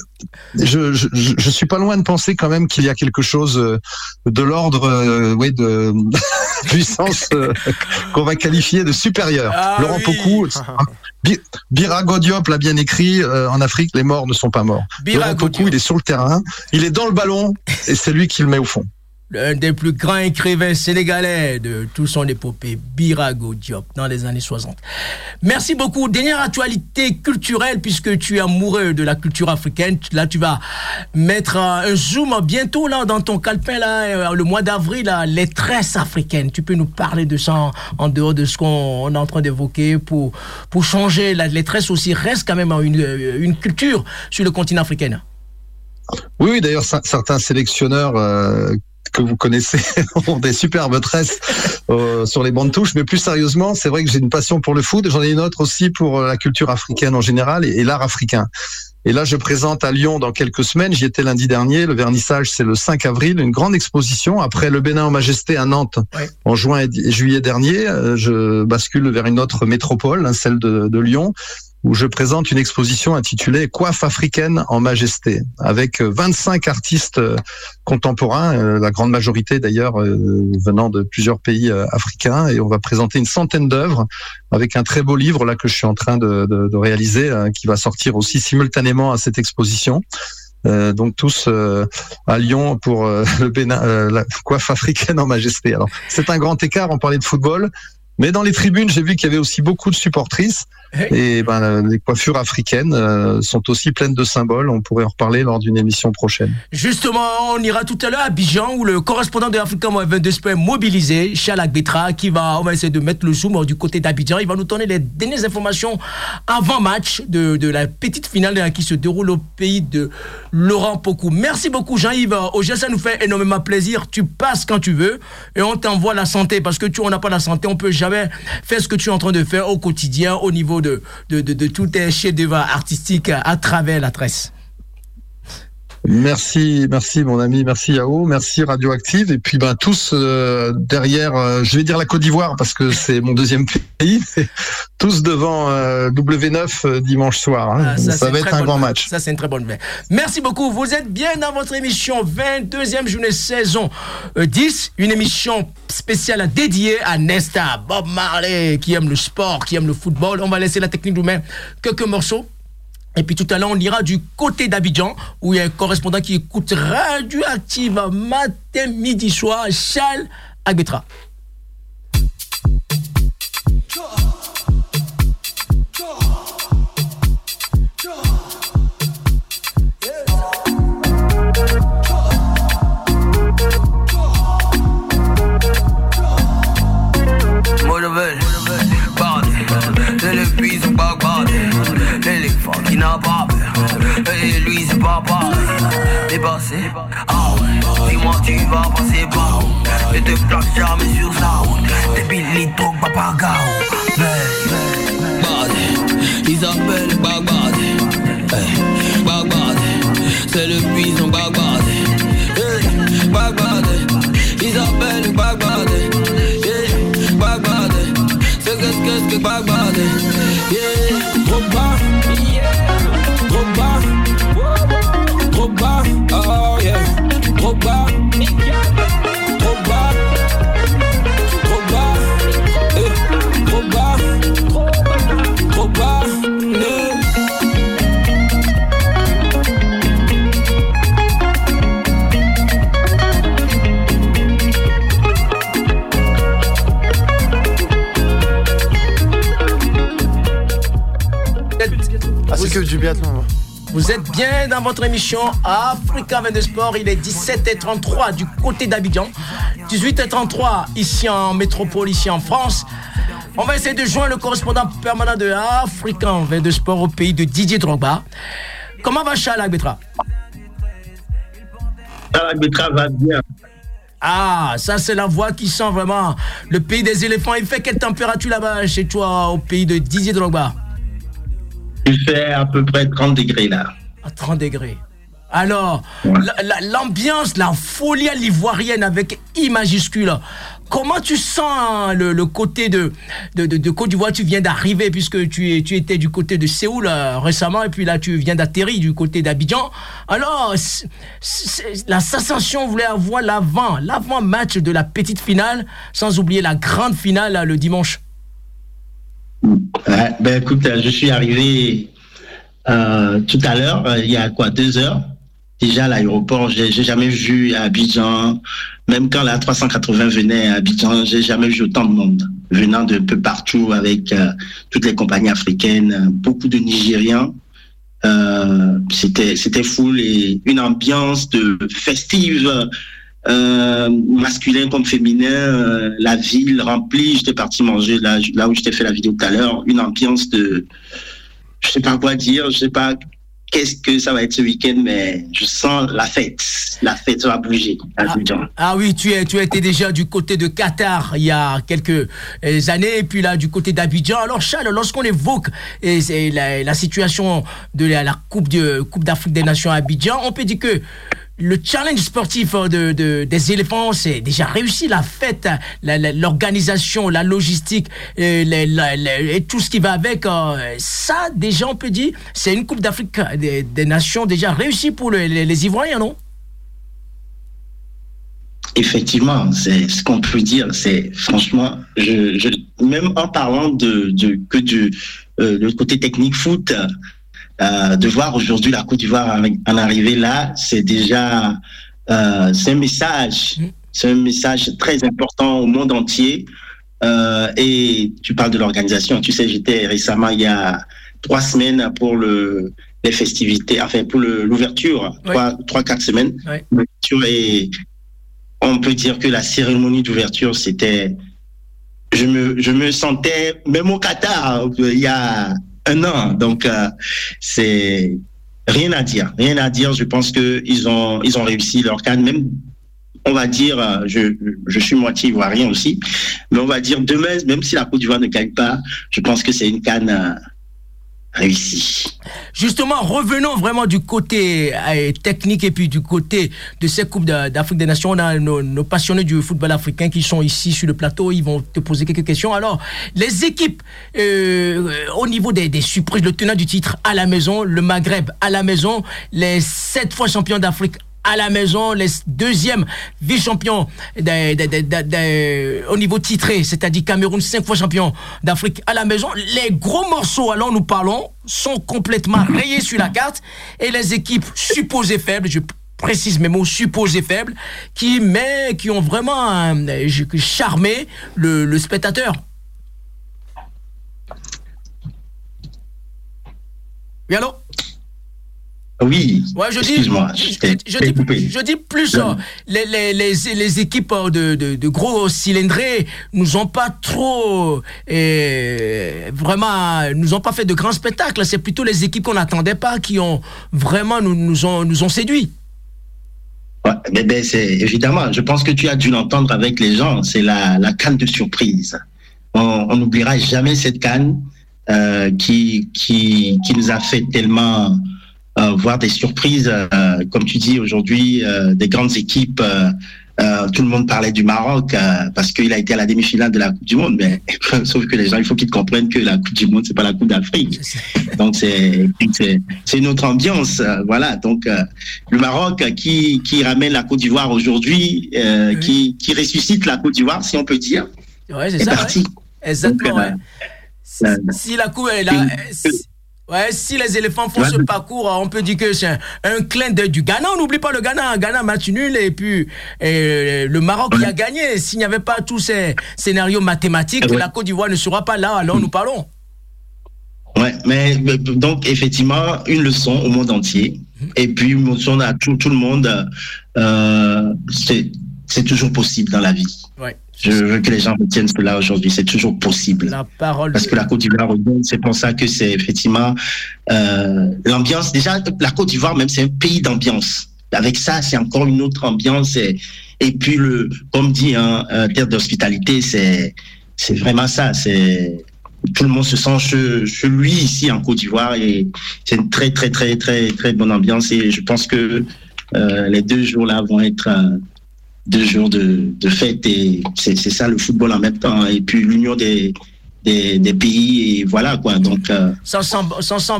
je, je, suis pas loin de penser quand même qu'il y a quelque chose euh, de l'ordre, euh, oui, de puissance qu'on va qualifier de supérieure. Ah Laurent Pocou, Birago Diop l'a bien écrit. en Afrique, les morts ne sont pas morts. Laurent Pocou, il est sur le terrain, il est dans le ballon et c'est lui qui le met au fond l'un des plus grands écrivains sénégalais de tout son épopée, Birago Diop, dans les années 60. Merci beaucoup. Dernière actualité culturelle, puisque tu es amoureux de la culture africaine. Là, tu vas mettre un zoom bientôt là dans ton calepin, là, euh, le mois d'avril, les tresses africaines. Tu peux nous parler de ça en, dehors de ce qu'on est en train d'évoquer pour, pour changer. les tresses aussi restent quand même une, une culture sur le continent africain. Oui, d'ailleurs, certains sélectionneurs euh, que vous connaissez ont des superbes tresses euh, sur les bandes touches. Mais plus sérieusement, c'est vrai que j'ai une passion pour le foot. J'en ai une autre aussi pour euh, la culture africaine en général et, l'art africain. Et là, je présente à Lyon dans quelques semaines. J'y étais lundi dernier. Le vernissage, c'est le 5 avril. Une grande exposition. Après le Bénin en Majesté à Nantes en juin et juillet dernier, euh, je bascule vers une autre métropole, hein, celle de, de Lyon où je présente une exposition intitulée Coiffe africaine en majesté, avec 25 artistes euh, contemporains, euh, la grande majorité d'ailleurs euh, venant de plusieurs pays africains, et on va présenter une centaine d'œuvres avec un très beau livre là que je suis en train de, réaliser, qui va sortir aussi simultanément à cette exposition. Donc tous à Lyon pour le Bénin, la coiffe africaine en majesté. Alors c'est un grand écart. On parlait de football, mais dans les tribunes, j'ai vu qu'il y avait aussi beaucoup de supportrices Et ben, les coiffures africaines euh, sont aussi pleines de symboles. On pourrait en reparler lors d'une émission prochaine. Justement, on ira tout à l'heure à Bijan où le correspondant de Africa 22 est mobilisé, Charles Betra, qui va, on va essayer de mettre le zoom du côté d'Abidjan. Il va nous donner les dernières informations avant match de, de la petite finale hein, qui se déroule au pays de Laurent Pocou. Merci beaucoup Jean-Yves. Aujourd'hui, ça nous fait énormément plaisir. Tu passes quand tu veux et on t'envoie la santé parce que tu on n'a pas la santé, on peut jamais faire ce que tu es en train de faire au quotidien au niveau de, de, de, de tous tes chefs-d'œuvre artistiques à travers la tresse. Merci, merci mon ami, merci Yao, merci Radioactive et puis ben tous euh, derrière, euh, je vais dire la Côte d'Ivoire parce que c'est mon deuxième pays, tous devant euh, W9 dimanche soir. Hein. Ah, ça, va être un grand match. Ça c'est une très bonne nouvelle. Merci beaucoup. Vous êtes bien dans votre émission 22e journée saison 10, une émission spéciale dédiée à Nesta, Bob Marley qui aime le sport, qui aime le football. On va laisser la technique nous-mêmes quelques morceaux. Et puis tout à l'heure, on ira du côté d'Abidjan, où il y a un correspondant qui écoute Radioactive matin, midi, soir, Charles Agbetra. Qui n'a pas peur. Et lui, c'est pas pareil. Dépassé, ah ouais. Dis-moi, tu vas passer par où? Ne te plaque jamais sur sa route. T'es Billy Dog, papa Gao. Bad, Isabelle Bagbad. Hey, Bagbad, c'est le puissant Bagbad. Hey, Bagbad, Isabelle. Yeah, Bagbad, c'est qu'est-ce que c'est Bagbad. Yeah, trop bas. Oh yeah, trop bas, trop bas, trop bas, eh, trop bas, trop bas, Ah, c'est que du biathlon. Vous êtes bien dans votre émission Africa 22 Sport. Il est 17h33 du côté d'Abidjan, 18h33 ici en métropole, ici en France. On va essayer de joindre le correspondant permanent de Africa 22 Sport au pays de Didier Drogba. Comment va Charles Agbetra Charles Agbetra va bien. Ah, ça c'est la voix qui sent vraiment le pays des éléphants. Il fait quelle température là-bas chez toi au pays de Didier Drogba? Il fait à peu près 30 degrés là. À 30 degrés. Alors, l'ambiance, la, folie à l'ivoirienne avec I majuscule, comment tu sens le, côté de, de, Côte d'Ivoire? Tu viens d'arriver puisque tu, tu étais du côté de Séoul euh, récemment et puis là tu viens d'atterrir du côté d'Abidjan. Alors, la sensation voulait avoir l'avant, l'avant-match de la petite finale, sans oublier la grande finale le dimanche ben écoute, je suis arrivé euh, tout à l'heure, euh, il y a quoi, deux heures déjà à l'aéroport. J'ai jamais vu à Abidjan, même quand la 380 venait à Abidjan, j'ai jamais vu autant de monde venant de peu partout avec euh, toutes les compagnies africaines, beaucoup de Nigériens. c'était c'était fou et une ambiance de festive euh, masculin comme féminin, euh, la ville remplie. J'étais parti manger là, là où je t'ai fait la vidéo tout à l'heure, une ambiance de, je sais pas quoi dire, je sais pas qu'est-ce que ça va être ce week-end, mais je sens la fête. La fête va bouger. Ah, ah, oui, tu, es, tu étais déjà du côté de Qatar il y a quelques euh, années, et puis là du côté d'Abidjan. Alors Charles, lorsqu'on évoque la, la, situation de la, la Coupe d'Afrique coupe des Nations à Abidjan, on peut dire que le challenge sportif euh, de, des éléphants, c'est déjà réussi. La fête, l'organisation, la, logistique et, et, tout ce qui va avec. Euh, ça, déjà, on peut dire, c'est une Coupe d'Afrique des, Nations déjà réussie pour les, Ivoiriens, non? Effectivement, c'est ce qu'on peut dire. C'est franchement, même en parlant que du euh, côté technique foot, euh, de voir aujourd'hui la Côte d'Ivoire en arriver là, c'est déjà euh, c'est un message, mm. c'est un message très important au monde entier. et tu parles de l'organisation. Tu sais, j'étais récemment il y a trois semaines pour le les festivités, enfin pour l'ouverture, trois, trois, quatre semaines. Et on peut dire que la cérémonie d'ouverture, c'était, je me, je me sentais même au Qatar il y a un an. Donc c'est rien à dire, rien à dire. Je pense que ils ont, ils ont réussi leur canne, même on va dire, euh, je, je suis moitié ivoirien aussi, mais on va dire demain, même si la Côte d'Ivoire ne gagne pas, je pense que c'est une canne euh, réussie. Justement, revenons vraiment du côté euh, technique et puis du côté de ces Coupes d'Afrique des Nations. On a nos, passionnés du football africain qui sont ici sur le plateau. Ils vont te poser quelques questions. Alors, les équipes au niveau des surprises, le tenant du titre à la maison, le Maghreb à la maison, les sept fois champions d'Afrique à la maison, les deuxièmes vice-champions au niveau titré, c'est-à-dire Cameroun, cinq fois champion d'Afrique à la maison. Les gros morceaux, alors nous parlons, sont complètement rayés sur la carte et les équipes supposées faibles, je précise mes mots, supposées faibles, qui, mais, qui ont vraiment euh, charmé le, spectateur. Oui. Ouais, je dis, je, dis, plus, euh, les, les, les, équipes de, de, gros cylindrés nous ont pas trop, et vraiment, nous ont pas fait de grands spectacles. C'est plutôt les équipes qu'on n'attendait pas qui ont vraiment nous, nous ont, nous ont séduits. Ouais, mais ben, c'est évidemment, je pense que tu as dû l'entendre avec les gens, c'est la, la canne de surprise. On n'oubliera jamais cette canne euh, qui, qui, qui nous a fait tellement voir des surprises, euh, comme tu dis aujourd'hui, euh, des grandes équipes. tout le monde parlait du Maroc parce qu'il a été à la demi-finale de la Coupe du Monde, mais sauf que les gens, il faut qu'ils comprennent que la Coupe du Monde, c'est pas la Coupe d'Afrique. Donc c'est c'est une autre ambiance, voilà. Donc le Maroc qui qui ramène la Côte d'Ivoire aujourd'hui, qui qui ressuscite la Côte d'Ivoire, si on peut dire. Ouais, c'est ça. Parti. Exactement. si, la Coupe est là. Ouais, si les éléphants font ce parcours, on peut dire que c'est un, clin d'œil du Ghana. On n'oublie pas le Ghana. Ghana match nul et puis le Maroc qui a gagné. S'il n'y avait pas tous ces scénarios mathématiques, la Côte d'Ivoire ne sera pas là. Alors nous parlons. Ouais, mais donc effectivement une leçon au monde entier. Et puis une leçon à tout, tout le monde. Euh, c'est toujours possible dans la vie. Je veux que les gens retiennent cela aujourd'hui. C'est toujours possible. La parole. Parce que la Côte d'Ivoire, c'est pour ça que c'est effectivement euh, l'ambiance. Déjà, la Côte d'Ivoire, même, c'est un pays d'ambiance. Avec ça, c'est encore une autre ambiance. Et, et puis, le, comme dit, hein, euh, terre d'hospitalité, c'est c'est vraiment ça. C'est tout le monde se sent chez, chez lui ici en Côte d'Ivoire et c'est une très très très très très bonne ambiance. Et je pense que euh, les deux jours là vont être euh, deux jours de, de fête et c'est ça le football en même temps. Et puis l'union des, des, des, pays et voilà quoi. Donc euh,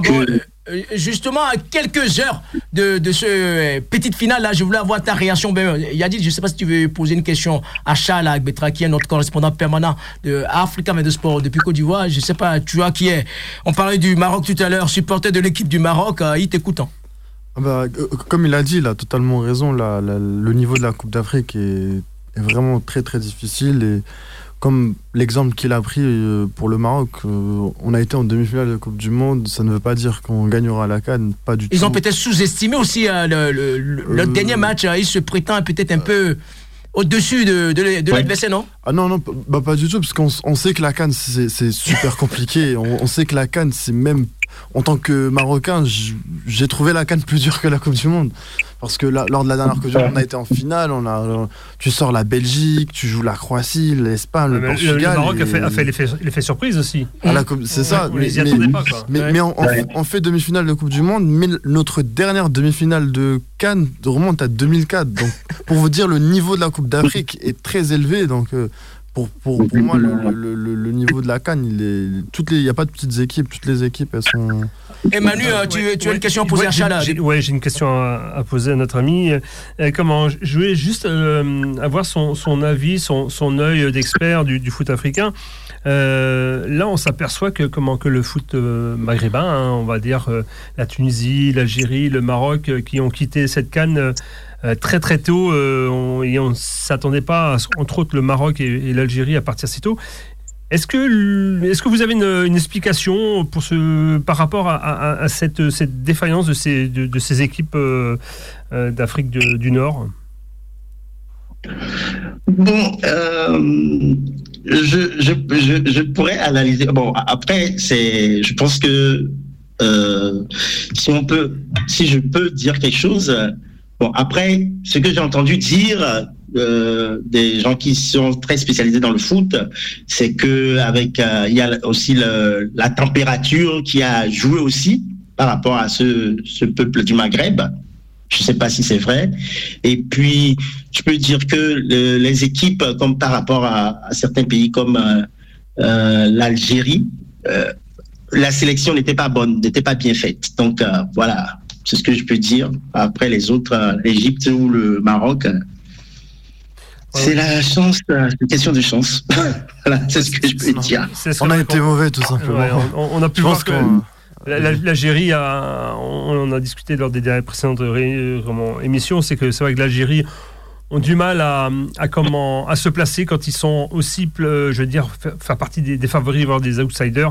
bon. Euh, justement, à quelques heures de, de ce euh, petite finale là, je voulais avoir ta réaction. Ben, Yadid, je ne sais pas si tu veux poser une question à Charles Agbetra, qui est notre correspondant permanent de Africa de Sport depuis Côte d'Ivoire. Je ne sais pas, tu vois qui est. On parlait du Maroc tout à l'heure, supporter de l'équipe du Maroc. il t'écoute. Hein. Ah bah, euh, comme il a dit, il a totalement raison. le niveau de la Coupe d'Afrique est, vraiment très très difficile. Et comme l'exemple qu'il a pris euh, pour le Maroc, euh, on a été en demi-finale de la Coupe du Monde. Ça ne veut pas dire qu'on gagnera la Cannes, pas du tout. Ils ont peut-être sous-estimé aussi le, dernier match. il se prétend peut-être un peu au-dessus de, de, l'adversaire, non? Ah non, non, bah, pas du tout, parce qu'on sait que la Cannes, c'est super compliqué. on, on, sait que la Cannes, c'est même en tant que Marocain, j'ai trouvé la canne plus dure que la Coupe du Monde. Parce que lors de la dernière Coupe du Monde, on a été en finale, on a, tu sors la Belgique, tu joues la Croatie, l'Espagne, le Portugal. Le, Maroc a fait, l'effet surprise aussi. C'est ça, mais, mais, on, fait demi-finale de Coupe du Monde, mais notre dernière demi-finale de Cannes remonte à 2004. Donc, pour vous dire, le niveau de la Coupe d'Afrique est très élevé. Donc, euh, pour, pour, pour moi, le, le, le, niveau de la Cannes, il est. Toutes les, il n'y a pas de petites équipes, toutes les équipes, elles sont. Emmanuel, euh, tu, tu as une question à poser à Chala Oui, j'ai une question à, poser à notre ami. Euh, comment Je voulais juste euh, avoir son, son, avis, son, son œil d'expert du, du, foot africain. là, on s'aperçoit que, comment, que le foot maghrébin, hein, on va dire la Tunisie, l'Algérie, le Maroc, qui ont quitté cette canne euh, très très tôt, euh, on, et on ne s'attendait pas, entre autres le Maroc et, l'Algérie, à partir si tôt. Est-ce que, vous avez une, explication pour ce, par rapport à, cette, défaillance de ces, de, ces équipes euh, euh, d'Afrique du Nord? Bon, euh, je, pourrais analyser. Bon, après, je pense que si je peux dire quelque chose. Bon, après, ce que j'ai entendu dire euh, des gens qui sont très spécialisés dans le foot, c'est que avec euh, il y a aussi la température qui a joué aussi par rapport à ce, peuple du Maghreb. Je ne sais pas si c'est vrai. Et puis, je peux dire que les équipes, comme par rapport à, certains pays comme euh, l'Algérie, la sélection n'était pas bonne, n'était pas bien faite. Donc voilà, c'est ce que je peux dire. Après les autres, l'Égypte ou le Maroc, c'est la chance, euh, c'est une question de chance. voilà, c'est ce que je peux dire. On a été mauvais tout simplement. on, a pu voir que l'Algérie a, on, a discuté lors des dernières précédentes émissions, c'est que c'est vrai que l'Algérie ont du mal à, comment, à se placer quand ils sont aussi, je veux dire, faire partie des, favoris, voire des outsiders.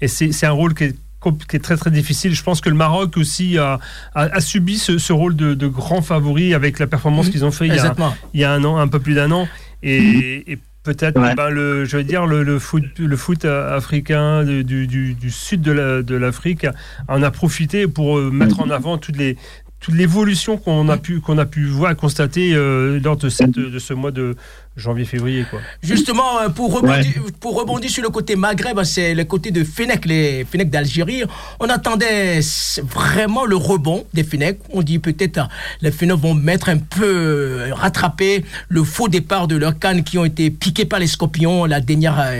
Et c'est un rôle qui est qui est très très difficile. Je pense que le Maroc aussi a, a, subi ce, rôle de, grand favori avec la performance qu'ils ont fait il y, a, il y, a, un an, un peu plus d'un an. Et, peut-être ben, le, je vais dire le, le, foot, le foot africain du, du, du sud de l'Afrique en a profité pour euh, mettre en avant toutes les toute l'évolution qu'on a pu qu'on a pu voir constater euh, lors de cette de ce mois de janvier-février. quoi. Justement, euh, pour rebondir, pour rebondir sur le côté Maghreb, c'est le côté de Fennec, les Fennec d'Algérie. On attendait vraiment le rebond des Fennec. On dit peut-être euh, les Fennec vont mettre un peu, euh, rattraper le faux départ de leurs cannes qui ont été piqués par les Scorpions la dernière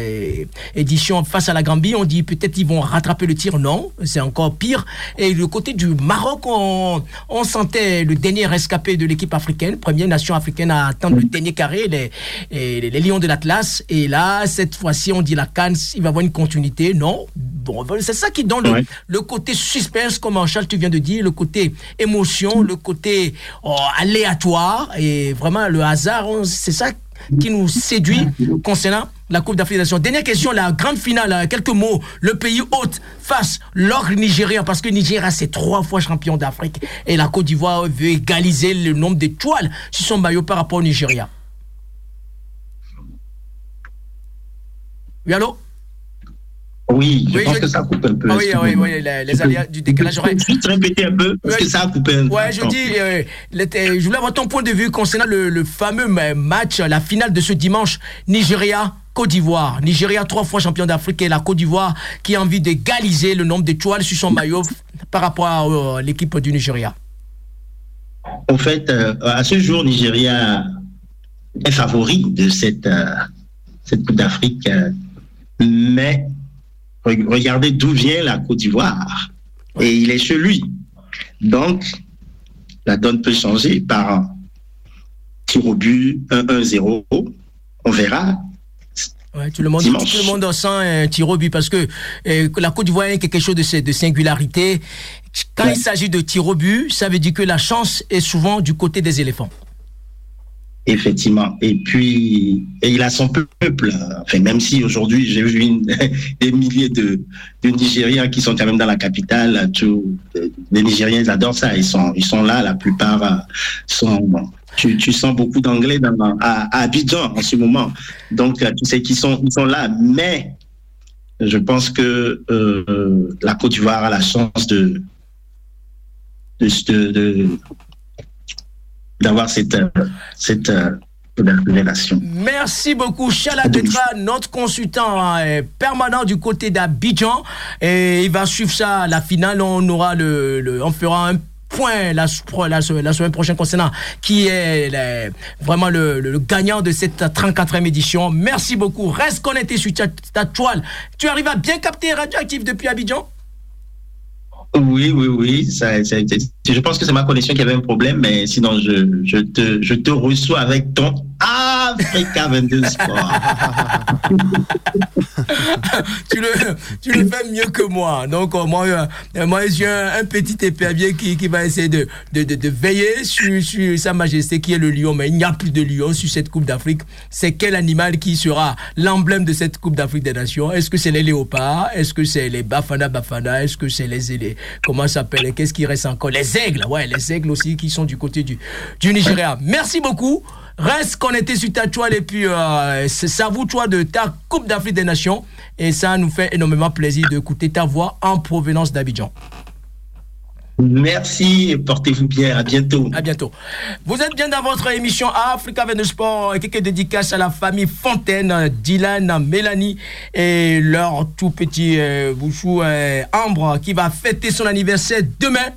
édition face à la Gambie. On dit peut-être ils vont rattraper le tir. Non, c'est encore pire. Et le côté du Maroc, on, on sentait le dernier rescapé de l'équipe africaine, première nation africaine à atteindre le dernier carré. Les, et les, Lions de l'Atlas. Et là, cette fois-ci, on dit la Cannes, il va avoir une continuité. Non. Bon, c'est ça qui donne le, côté suspense, comme Charles, tu viens de dire, le côté émotion, le côté oh, aléatoire. Et vraiment, le hasard, c'est ça qui nous séduit concernant la Coupe d'Afrique des Nations. Dernière question, la grande finale, quelques mots. Le pays hôte face l'ogre nigérien, parce que Nigeria, c'est trois fois champion d'Afrique. Et la Côte d'Ivoire veut égaliser le nombre d'étoiles sur son maillot par rapport au Nigeria. Oui, allô? Oui, je pense que ça coupe un peu. Ah oui, oui, oui, les, aléas du décalage horaire. Je te répéter un peu, parce que ça a coupé un peu. Ouais, je dis, euh, je voulais avoir ton point de vue concernant le, fameux match, la finale de ce dimanche, Nigeria. Côte d'Ivoire. Nigeria, trois fois champion d'Afrique, et la Côte d'Ivoire qui a envie d'égaliser le nombre d'étoiles sur son maillot par rapport à euh, l'équipe du Nigeria. En fait, euh, à ce jour, Nigeria est favori de cette cette Coupe d'Afrique. Mais regardez d'où vient la Côte d'Ivoire. Et il est chez lui. Donc, la donne peut changer par tir au but 1-1-0. On verra. Ouais, tout le monde, tout le monde sent un tir au but parce que euh, la Côte d'Ivoire est quelque chose de, de singularité. Quand il s'agit de tir au but, ça veut dire que la chance est souvent du côté des éléphants. Effectivement. Et puis, il a son peuple. Enfin, même si aujourd'hui, j'ai vu des milliers de, Nigériens qui sont quand même dans la capitale. Tout, les Nigériens, ils adorent ça. Ils sont, ils sont là. La plupart euh, sont. Tu, sens beaucoup d'anglais à, à, Abidjan en ce moment. Donc, euh, tu sais qu'ils sont, ils sont là. Mais je pense que euh, la Côte d'Ivoire a la chance de, de d'avoir cette, cette euh, relation. Merci beaucoup, Chala notre consultant hein, permanent du côté d'Abidjan. Et il va suivre ça, la finale. On aura le, on fera un point la, la, semaine prochaine concernant qui est vraiment le, gagnant de cette 34e édition. Merci beaucoup. Reste connecté sur ta, toile. Tu arrives à bien capter Radioactif depuis Abidjan? Oui, oui, oui. Ça, ça a été Je pense que c'est ma connexion qui avait un problème, mais sinon, je, je, te, je te reçois avec ton Africa 22 Sport. tu, le, tu le fais mieux que moi. Donc, euh, moi, euh, moi j'ai un, petit épervier qui, qui va essayer de, de, de, veiller sur, sur, Sa Majesté qui est le lion, mais il n'y a plus de lion sur cette Coupe d'Afrique. C'est quel animal qui sera l'emblème de cette Coupe d'Afrique des Nations? Est-ce que c'est les léopards? Est-ce que c'est les Bafana Bafana? Est-ce que c'est les, les. Comment s'appelle? Qu'est-ce qui reste encore? Aigles, ouais, les aigles aussi qui sont du côté du, du Nigeria. Merci beaucoup. Reste connecté sur ta toile et puis euh, ça vous toi de ta Coupe d'Afrique des Nations. Et ça nous fait énormément plaisir d'écouter ta voix en provenance d'Abidjan. Merci et portez-vous bien. À bientôt. À bientôt. Vous êtes bien dans votre émission Africa Venus Sport. Quelques dédicaces à la famille Fontaine, Dylan, Mélanie et leur tout petit euh, bouchou euh, Ambre qui va fêter son anniversaire demain.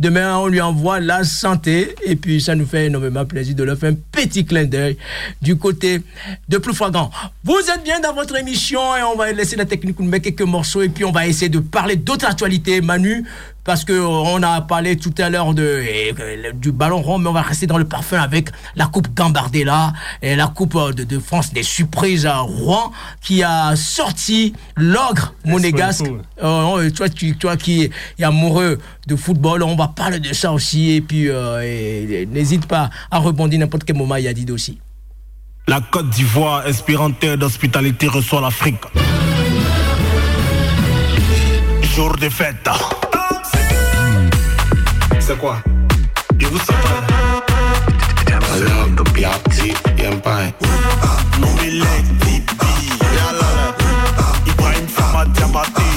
Demain, on lui envoie la santé et puis ça nous fait énormément plaisir de leur faire un petit clin d'œil du côté de plus flagrant. Vous êtes bien dans votre émission et on va laisser la technique nous mettre quelques morceaux et puis on va essayer de parler d'autres actualités. Manu, parce qu'on a parlé tout à l'heure de, du ballon rond, mais on va rester dans le parfum avec la Coupe Gambardella et la Coupe de, France des surprises à Rouen qui a sorti l'ogre monégasque. Euh, toi, tu, toi qui es amoureux de football, on va parler de ça aussi. Et puis, euh, n'hésite pas à rebondir n'importe quel moment, il y a dit aussi. La Côte d'Ivoire, inspirante d'hospitalité, reçoit l'Afrique. Jour de fête c'est quoi Et vous savez Alors que piatti, y'a pas Non mais les pipi, y'a là Il prend une femme à diabater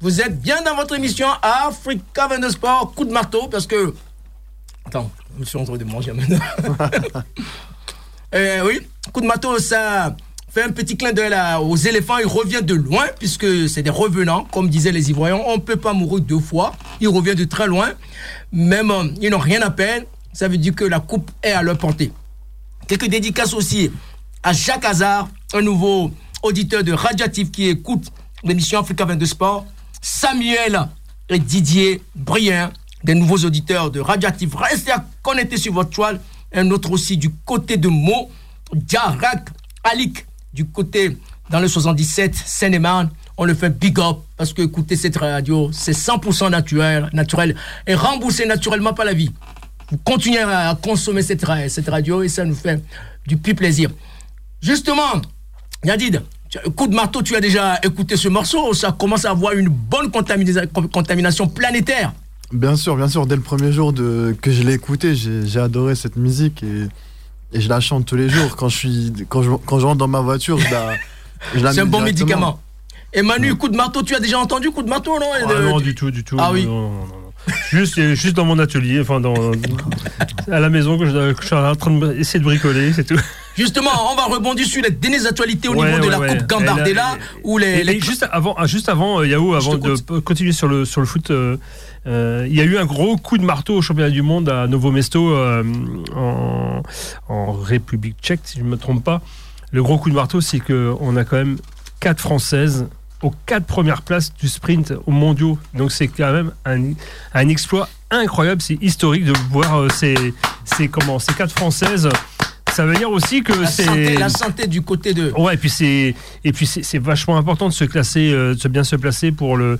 Vous êtes bien dans votre émission Africa 22 Sport, coup de marteau, parce que. Attends, je me suis en train de manger maintenant. euh, oui, coup de marteau, ça fait un petit clin d'œil aux éléphants. Il revient de loin, puisque c'est des revenants, comme disaient les Ivoiriens. On ne peut pas mourir deux fois. Il revient de très loin. Même, euh, ils n'ont rien à peine. Ça veut dire que la coupe est à leur portée. Quelques dédicaces aussi à Jacques Hazard, un nouveau auditeur de Radiatif qui écoute l'émission Africa 22 Sport. Samuel et Didier Brien, des nouveaux auditeurs de Radioactive. Restez à connecter sur votre toile. Un autre aussi du côté de Mo, Jarak Alik, du côté dans le 77, Seine-et-Marne. On le fait big up parce que écouter cette radio, c'est 100% naturel, naturel et remboursé naturellement par la vie. Vous continuez à consommer cette, radio et ça nous fait du plus plaisir. Justement, Yadid, coup de marteau, tu as déjà écouté ce morceau, ça commence à avoir une bonne contamination planétaire. Bien sûr, bien sûr. Dès le premier jour que je l'ai écouté, j'ai adoré cette musique et, et, je la chante tous les jours. Quand je, suis, quand je, quand je rentre dans ma voiture, je la, C'est un bon médicament. Et Manu, coup de marteau, tu as déjà entendu coup de marteau, non? Ah Non, du tout, du tout. Ah oui. Juste, juste dans mon atelier, enfin dans, à la maison que je, suis en train d'essayer de bricoler, c'est tout. Justement, on va rebondir sur les dernières actualités au niveau de la Coupe Gambardella. Les, Juste avant, ah, juste avant euh, Yahoo, avant de continuer sur le, sur le foot, euh, euh, il y a eu un gros coup de marteau au championnat du monde à Novo Mesto en, en, République tchèque, si je ne me trompe pas. Le gros coup de marteau, c'est qu'on a quand même quatre Françaises aux quatre premières places du sprint aux mondiaux. Donc c'est quand même un, un exploit incroyable, c'est historique de voir ces, ces, comment, ces quatre Françaises ça veut dire aussi que c'est la santé du côté de. Ouais, et puis c'est et puis c'est vachement important de se classer, euh, de bien se placer pour le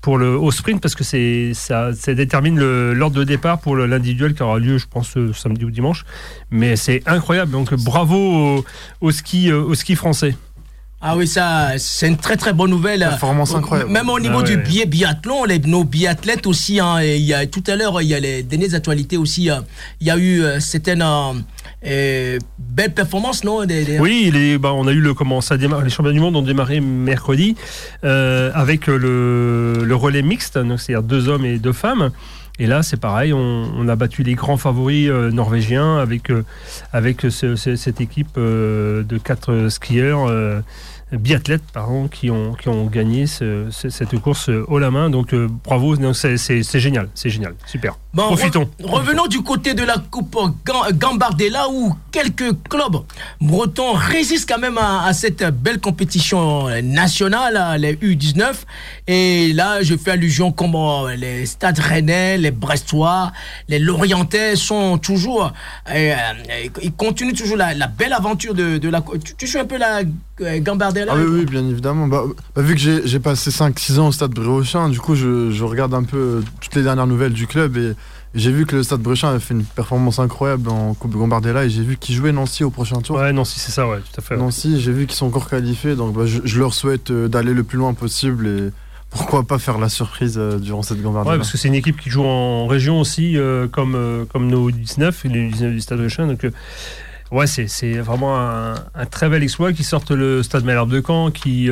pour le au sprint parce que c'est ça, ça détermine l'ordre de départ pour l'individuel qui aura lieu, je pense, euh, samedi ou dimanche. Mais c'est incroyable. Donc bravo au, ski euh, au ski français. Ah oui, ça, c'est une très très bonne nouvelle. Performance incroyable. Même au niveau ah du biais biathlon, les, nos biathlètes aussi. Hein, il y a, tout à l'heure, il y a les dernières actualités aussi. il y a eu certaines belle performance, non Oui, les, bah, on a eu le comment ça démarre, les championnats du monde ont démarré mercredi euh, avec le, le, relais mixte, c'est-à-dire deux hommes et deux femmes. Et là, c'est pareil, on, a battu les grands favoris euh, norvégiens avec, euh, cette équipe de quatre skieurs biathlètes pardon, qui ont, qui ont gagné cette course haut la main. Donc bravo, c'est génial, c'est génial, super. Profitons. revenons du côté de la Coupe Gambardella où quelques clubs bretons résistent quand même à, cette belle compétition nationale, les U19. Et là, je fais allusion comme les Stades Rennais, les Brestois, les Lorientais sont toujours, euh, ils continuent toujours la, belle aventure de, la. Tu, tu suis un peu la euh, Gambardella ah oui, oui, bien évidemment. Bah, bah, vu que j'ai passé 5-6 ans au Stade Briochin, du coup, je, je regarde un peu toutes les dernières nouvelles du club et j'ai vu que le Stade Brechin avait fait une performance incroyable en Coupe de Gambardella et j'ai vu qu'ils jouaient Nancy au prochain tour. Ouais, Nancy, c'est ça, ouais, tout à fait. Nancy, j'ai vu qu'ils sont encore qualifiés, donc bah, je, leur souhaite euh, d'aller le plus loin possible et pourquoi pas faire la surprise euh, durant cette Gambardella. Ouais, parce que c'est une équipe qui joue en région aussi, euh, comme, comme nos 19 et les 19 du Stade Brechin, donc ouais, c'est vraiment un, très bel exploit qui sortent le Stade Malherbe de Caen, qui,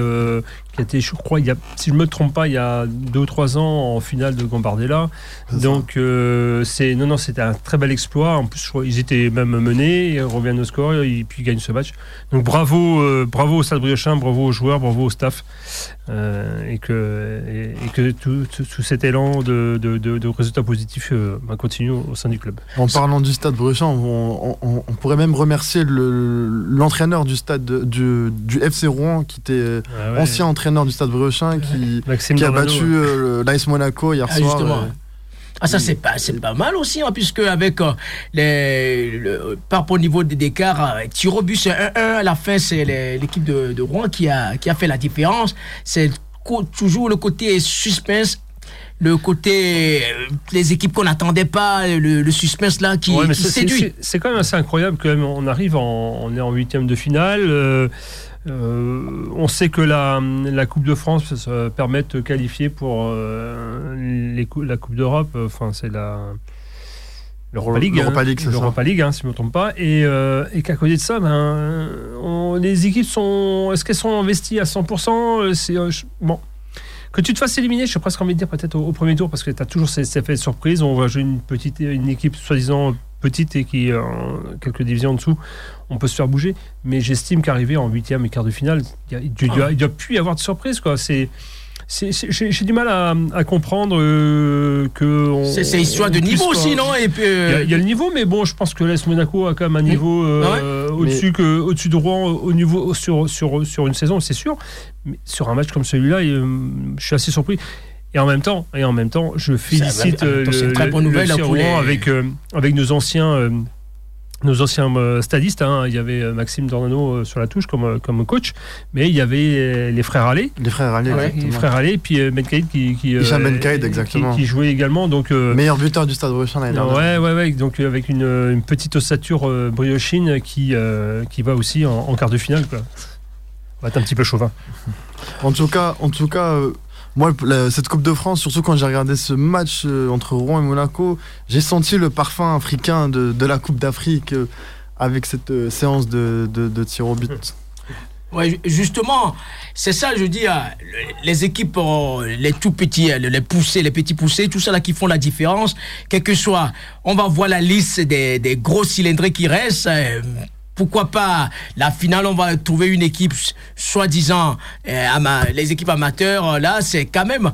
qui a été, je crois, il y a, si je ne me trompe pas, il y a deux ou trois ans en finale de Gambardella. Donc, euh, c'est non, non, c'était un très bel exploit. En plus, je crois, ils étaient même menés, ils reviennent au score et puis ils gagnent ce match. Donc, bravo, euh, bravo au Stade Briochin, bravo aux joueurs, bravo au staff. et que, et, que tout, cet élan de, de, de, résultats positifs bah, continue au sein du club. En parlant du Stade Briochin, on, on, on pourrait même remercier l'entraîneur du stade du, du, FC Rouen, qui était ah ancien entraîneur du stade Briochin, qui, qui a battu euh, l'AS Monaco hier ah, soir. Euh, ah ça c'est pas c'est pas mal aussi hein, puisque avec euh, les le, par rapport au niveau des écarts tir au but c'est 1-1 à la fin c'est l'équipe de, de, Rouen qui a qui a fait la différence c'est toujours le côté suspense le côté euh, les équipes qu'on n'attendait pas, le, suspense là qui, séduit. C'est quand même assez incroyable quand même. On arrive, en, on est en huitième de finale. Euh, euh, on sait que la, la Coupe de France ça permet de qualifier pour les, la Coupe d'Europe. Enfin, c'est la l'Europa League, l'Europa League, hein, League hein, si je ne me trompe pas. Et, et qu'à côté de ça, ben, les équipes sont, est-ce qu'elles sont investies à 100% C'est bon. Que tu te fasses éliminer, je suis presque envie de dire peut-être au, premier tour, parce que tu as toujours effets de surprise. On va jouer une, petite, une équipe soi-disant petite et qui est quelques divisions en dessous, on peut se faire bouger. Mais j'estime qu'arriver en huitième et quart de finale, il ne doit, plus y avoir de surprise. Quoi. C'est, j'ai du mal à, comprendre euh, que. C'est histoire de niveau aussi, non Il y, a le niveau, mais bon, je pense que l'Est Monaco a quand même un niveau euh, ah au-dessus que au-dessus de Rouen au niveau sur sur sur une saison, c'est sûr. Mais sur un match comme celui-là, je suis assez surpris. Et en même temps, et en même temps, je félicite le, très bonne nouvelle Rouen avec avec nos anciens nos anciens euh, stadistes. Hein. Il y avait euh, Maxime Dornano euh, sur la touche comme, comme coach, mais il y avait les frères Allais. Les frères Allais, Les frères Allais, puis Ben Kaïd qui, qui, exactement. Qui, jouait également. Donc, Meilleur buteur du stade Brochin Ouais, ouais, ouais. Donc avec une, une petite ossature briochine qui, qui va aussi en, quart de finale. Quoi. On va être un petit peu chauvin. En tout cas, en tout cas moi, cette Coupe de France, surtout quand j'ai regardé ce match euh, entre Rouen et Monaco, j'ai senti le parfum africain de, la Coupe d'Afrique euh, avec cette euh, séance de, de, tir au but. Ouais, justement, c'est ça, je dis, les équipes, les tout petits, les poussés, les petits poussés, tout ça là qui font la différence, quel que soit, on va voir la liste des, des gros cylindrés qui restent, pourquoi pas la finale on va trouver une équipe soi-disant euh, les équipes amateurs là c'est quand même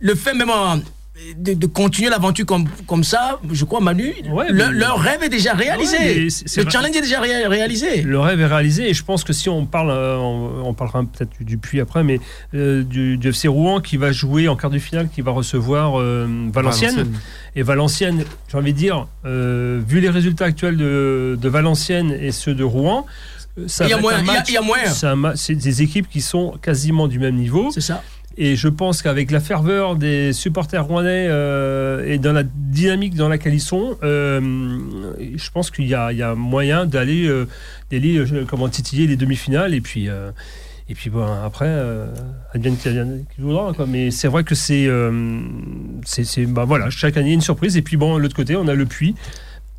le fait même de, continuer l'aventure comme, comme ça, je crois, Manu, leur rêve est déjà réalisé. le challenge est déjà réalisé. Le rêve est réalisé et je pense que si on parle, euh, on, parlera peut-être du puits après, mais euh, du, FC Rouen qui va jouer en quart de finale, qui va recevoir Valenciennes. Et Valenciennes, j'ai envie de dire, euh, vu les résultats actuels de, Valenciennes et ceux de Rouen, ça il y a. C'est des équipes qui sont quasiment du même niveau. C'est ça. Et je pense qu'avec la ferveur des supporters rouennais euh, et dans la dynamique dans laquelle ils sont, euh, je pense qu'il y, a moyen d'aller, d'aller comment titiller les demi-finales et puis et puis bon, après, euh, advienne qui voudra. Quoi. Mais c'est vrai que c'est, euh, c'est, bah, voilà, chaque année une surprise. Et puis bon, l'autre côté, on a le Puy.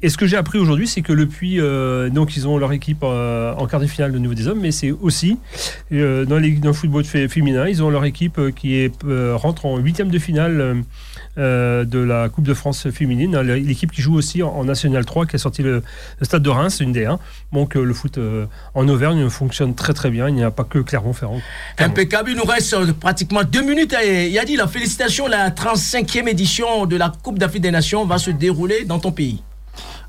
Et ce que j'ai appris aujourd'hui, c'est que le Puy, euh, donc ils ont leur équipe euh, en quart de finale de niveau des hommes, mais c'est aussi dans, les, dans le football féminin, ils ont leur équipe qui est, rentre en huitième de finale euh, de la Coupe de France féminine. L'équipe qui joue aussi en, National 3, qui a sorti le, stade de Reims, une des 1. Donc euh, le foot euh, en Auvergne fonctionne très très bien. Il n'y a pas que Clermont-Ferrand. Impeccable. Il nous reste pratiquement deux minutes. Il a dit la félicitation, la 35e édition de la Coupe d'Afrique des Nations va se dérouler dans ton pays.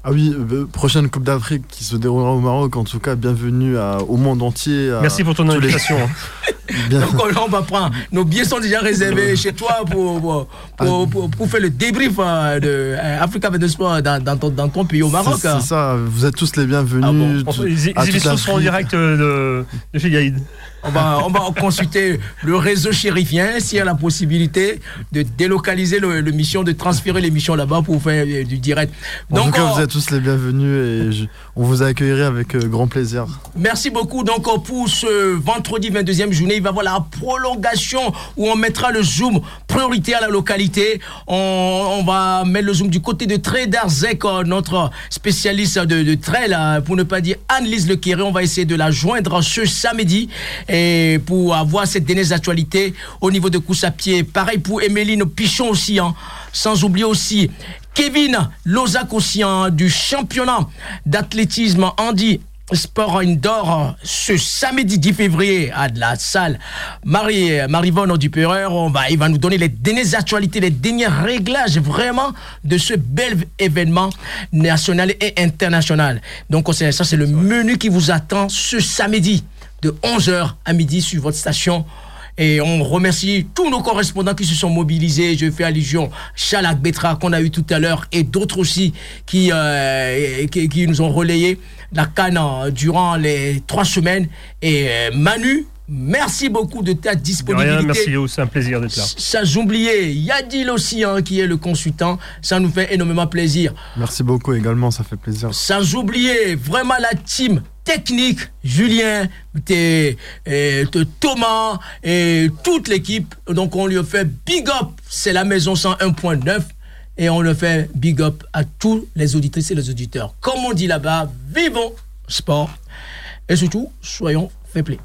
Ah oui, prochaine Coupe d'Afrique qui se déroulera au Maroc. En tout cas, bienvenue au monde entier. Merci pour ton invitation. Donc on va prendre. Nos billets sont déjà réservés chez toi pour, pour, faire le débrief euh, de euh, Africa Sport dans, dans, ton, dans ton pays au Maroc. C'est ça, vous êtes tous les bienvenus. Ah les, émissions seront en direct euh, de, chez Gaïd. On va, on va consulter le réseau chérifien s'il y a la possibilité de délocaliser l'émission, de transférer l'émission là-bas pour faire du direct. Donc, en tout cas, vous êtes tous les bienvenus et on vous accueillerait avec grand plaisir. Merci beaucoup. Donc, pour ce vendredi 22e journée, il va y avoir la prolongation où on mettra le zoom priorité à la localité. On, va mettre le zoom du côté de Trédarzek, euh, notre spécialiste de, de trail, pour ne pas dire Anne-Lise Le On va essayer de la joindre ce samedi et pour avoir cette dernière actualité au niveau de course à pied. Pareil pour Emeline Pichon aussi, hein. sans oublier aussi Kevin Lozac aussi hein, du championnat d'athlétisme Andy Sport Indoor ce samedi 10 février à la salle Marie Marivonne on va il va nous donner les dernières actualités, les derniers réglages vraiment de ce bel événement national et international. Donc ça c'est le menu qui vous attend ce samedi de 11h à midi sur votre station et on remercie tous nos correspondants qui se sont mobilisés. Je fais allusion Chalak Betra qu'on a eu tout à l'heure et d'autres aussi qui, euh, qui, nous ont relayé la canne euh, durant les trois semaines. Et euh, Manu, Merci beaucoup de ta disponibilité. rien, merci, c'est un plaisir d'être là. Sans oublier Yadil aussi, hein, qui est le consultant. Ça nous fait énormément plaisir. Merci beaucoup également, ça fait plaisir. Sans oublier vraiment la team technique, Julien, Thomas et toute l'équipe. Donc on lui fait big up, c'est la maison 101.9 et on le fait big up à tous les auditrices et les auditeurs. Comme on dit là-bas, vivons sport et surtout, soyons fair play.